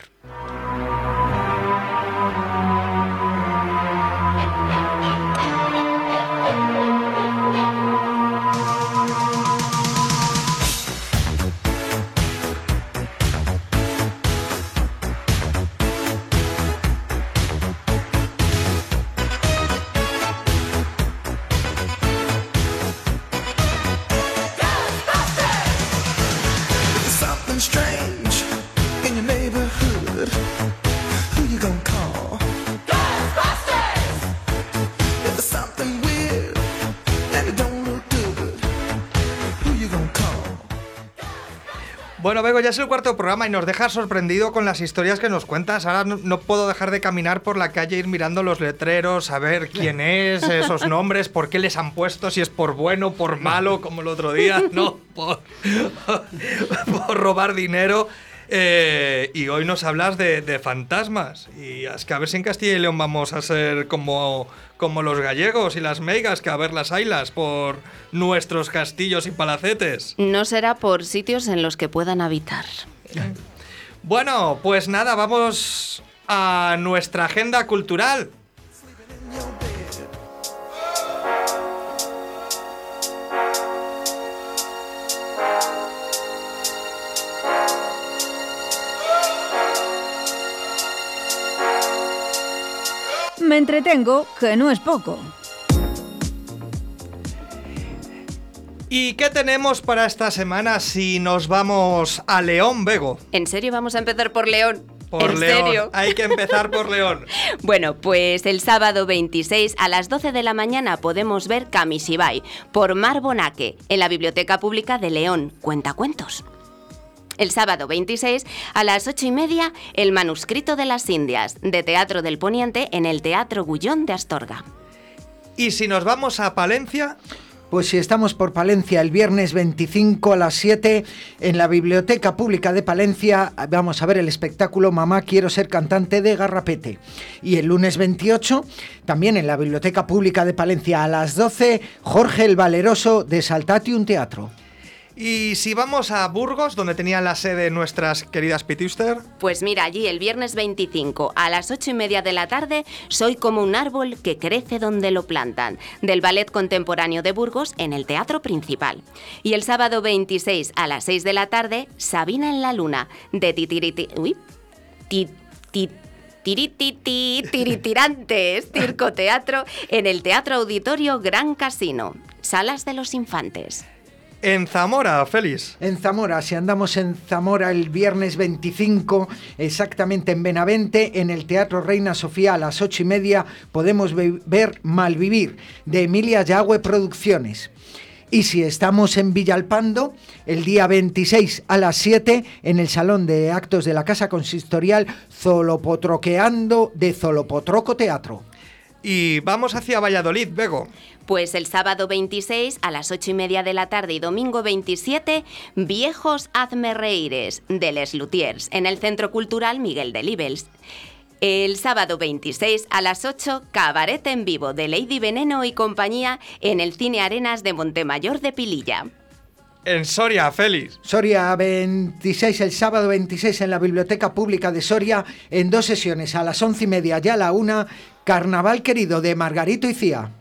Speaker 5: Ya es el cuarto programa y nos dejas sorprendido con las historias que nos cuentas. Ahora no, no puedo dejar de caminar por la calle, ir mirando los letreros, a ver quién es, *laughs* esos nombres, por qué les han puesto, si es por bueno, por malo, como el otro día, no, por, *laughs* por robar dinero. Eh, y hoy nos hablas de, de fantasmas. Y es que a ver si en Castilla y León vamos a ser como, como los gallegos y las meigas, que a ver las ailas por nuestros castillos y palacetes.
Speaker 7: No será por sitios en los que puedan habitar.
Speaker 5: Bueno, pues nada, vamos a nuestra agenda cultural.
Speaker 17: Me entretengo, que no es poco.
Speaker 5: ¿Y qué tenemos para esta semana si nos vamos a León, Bego?
Speaker 7: ¿En serio vamos a empezar por León?
Speaker 5: Por
Speaker 7: ¿En
Speaker 5: León.
Speaker 7: serio? *laughs*
Speaker 5: Hay que empezar por León. *laughs*
Speaker 7: Bueno, pues el sábado 26 a las 12 de la mañana podemos ver Kamishibai por Mar Bonaque en la Biblioteca Pública de León. Cuentacuentos. El sábado 26 a las 8 y media El manuscrito de las Indias de Teatro del Poniente en el Teatro Gullón de Astorga.
Speaker 5: ¿Y si nos vamos a Palencia?
Speaker 8: Pues si estamos por Palencia el viernes 25 a las 7 en la Biblioteca Pública de Palencia vamos a ver el espectáculo Mamá quiero ser cantante de Garrapete. Y el lunes 28 también en la Biblioteca Pública de Palencia a las 12 Jorge el Valeroso de Saltatium Teatro.
Speaker 5: ¿Y si vamos a Burgos, donde tenían la sede nuestras queridas Pitiuster?
Speaker 7: Pues mira, allí el viernes 25 a las 8 y media de la tarde Soy como un árbol que crece donde lo plantan, del Ballet Contemporáneo de Burgos en el Teatro Principal. Y el sábado 26 a las 6 de la tarde Sabina en la Luna, de Titiriti... Uy, ti, ti- Tirititi, Tiritirantes, *laughs* Circo Teatro, en el Teatro Auditorio Gran Casino, Salas de los Infantes.
Speaker 5: En Zamora, Félix.
Speaker 8: En Zamora, si andamos en Zamora el viernes 25, exactamente en Benavente, en el Teatro Reina Sofía a las ocho y media, podemos ve- ver Malvivir, de Emilia Yagüe Producciones. Y si estamos en Villalpando, el día 26 a las 7, en el Salón de Actos de la Casa Consistorial, Zolopotroqueando de Zolopotroco Teatro.
Speaker 5: Y vamos hacia Valladolid, Bego.
Speaker 7: Pues el sábado 26 a las 8 y media de la tarde y domingo 27, Viejos Hazme Reíres de Les Luthiers en el Centro Cultural Miguel de Libels. El sábado 26 a las 8, Cabaret en vivo de Lady Veneno y compañía en el Cine Arenas de Montemayor de Pililla.
Speaker 5: En Soria, Félix.
Speaker 8: Soria 26, el sábado 26 en la Biblioteca Pública de Soria, en dos sesiones, a las once y media y a la una, Carnaval Querido de Margarito y Cía.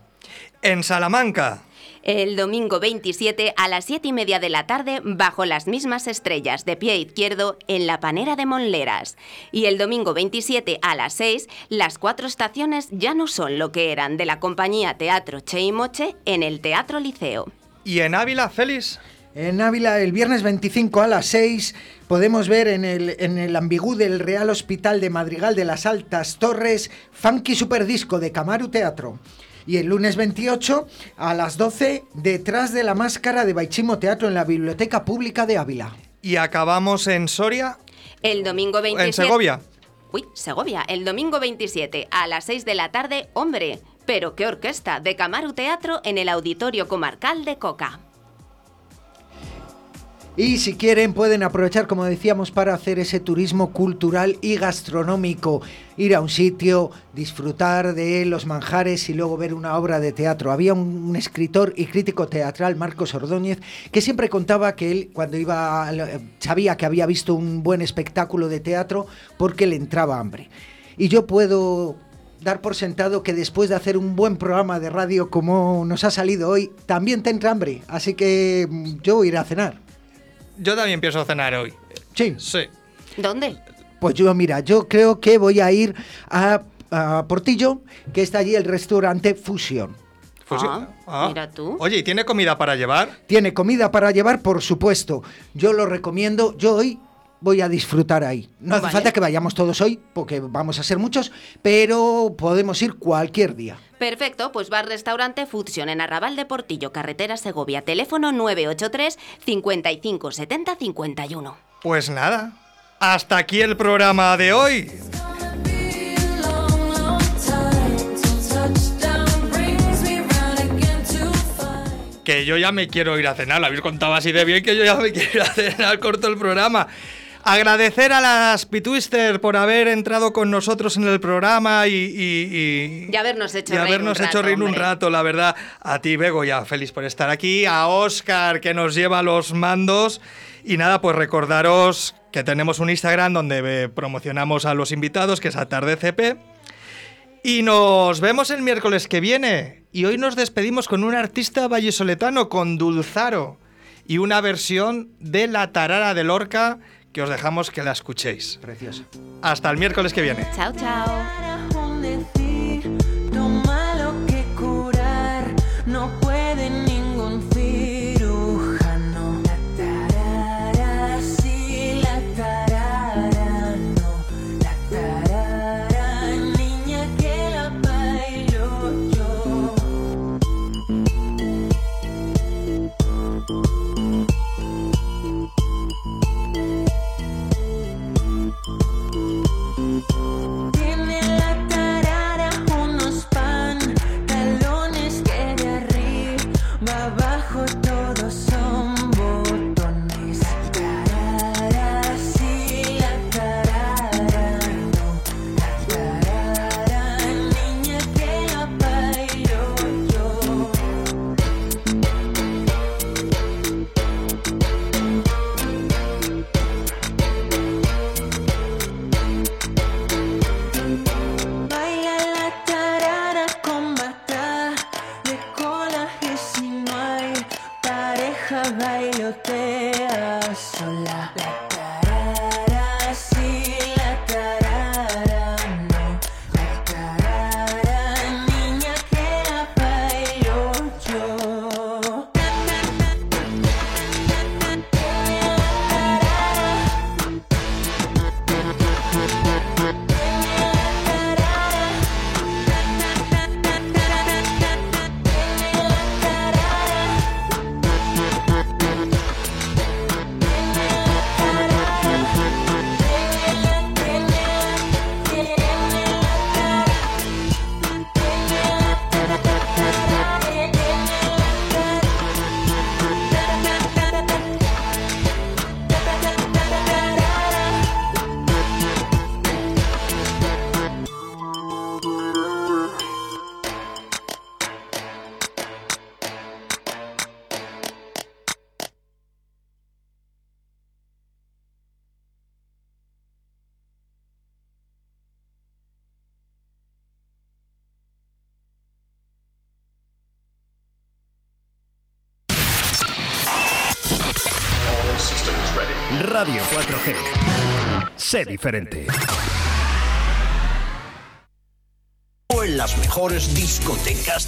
Speaker 5: En Salamanca.
Speaker 7: El domingo 27 a las 7 y media de la tarde, bajo las mismas estrellas de pie izquierdo en la Panera de Monleras. Y el domingo 27 a las 6, las cuatro estaciones ya no son lo que eran de la compañía Teatro Che y Moche en el Teatro Liceo.
Speaker 5: ¿Y en Ávila, Félix?
Speaker 8: En Ávila, el viernes 25 a las 6, podemos ver en el, en el ambigú del Real Hospital de Madrigal de las Altas Torres, Funky Superdisco de Camaru Teatro. Y el lunes 28 a las 12, detrás de la máscara de Baichimo Teatro en la Biblioteca Pública de Ávila.
Speaker 5: Y acabamos en Soria.
Speaker 7: El domingo 27...
Speaker 5: En Segovia.
Speaker 7: Uy, Segovia. El domingo 27 a las 6 de la tarde, hombre, pero qué orquesta de Camaru Teatro en el Auditorio Comarcal de Coca.
Speaker 8: Y si quieren pueden aprovechar, como decíamos, para hacer ese turismo cultural y gastronómico. Ir a un sitio, disfrutar de los manjares y luego ver una obra de teatro. Había un, un escritor y crítico teatral, Marcos Ordóñez, que siempre contaba que él cuando iba, sabía que había visto un buen espectáculo de teatro porque le entraba hambre. Y yo puedo dar por sentado que después de hacer un buen programa de radio como nos ha salido hoy, también te entra hambre. Así que mm, yo iré a cenar.
Speaker 5: Yo también pienso cenar hoy.
Speaker 8: Sí.
Speaker 5: Sí.
Speaker 7: ¿Dónde?
Speaker 8: Pues yo, mira, yo creo que voy a ir a, a Portillo, que está allí el restaurante Fusión.
Speaker 5: Fusión.
Speaker 7: Ah, mira tú.
Speaker 5: Oye, ¿y tiene comida para llevar?
Speaker 8: Tiene comida para llevar, por supuesto. Yo lo recomiendo. Yo hoy voy a disfrutar ahí. No hace
Speaker 7: Vale.
Speaker 8: falta que vayamos todos hoy, porque vamos a ser muchos, pero podemos ir cualquier día.
Speaker 7: Perfecto, pues bar restaurante Fusión en Arrabal de Portillo, carretera Segovia, teléfono 983 55 70 51.
Speaker 5: Pues nada, hasta aquí el programa de hoy. Que yo ya me quiero ir a cenar, lo habéis contado así de bien que yo ya me quiero ir a cenar, corto el programa. Agradecer a las Pitwister por haber entrado con nosotros en el programa y, y- y-
Speaker 18: Y habernos hecho
Speaker 5: y
Speaker 18: reír
Speaker 5: habernos
Speaker 18: un
Speaker 5: hecho
Speaker 18: rato,
Speaker 5: reír un rato, la verdad. A ti, Bego, ya feliz por estar aquí. A Oscar, que nos lleva los mandos. Y nada, pues recordaros que tenemos un Instagram donde eh, promocionamos a los invitados, que es AtardeCP. Y nos vemos el miércoles que viene. Y hoy nos despedimos con un artista vallesoletano, con Dulzaro. Y una versión de La Tarara de Lorca, que os dejamos que la escuchéis.
Speaker 8: Preciosa.
Speaker 5: Hasta el miércoles que viene.
Speaker 18: Chao, chao.
Speaker 19: Sé diferente.
Speaker 2: O en las mejores discotecas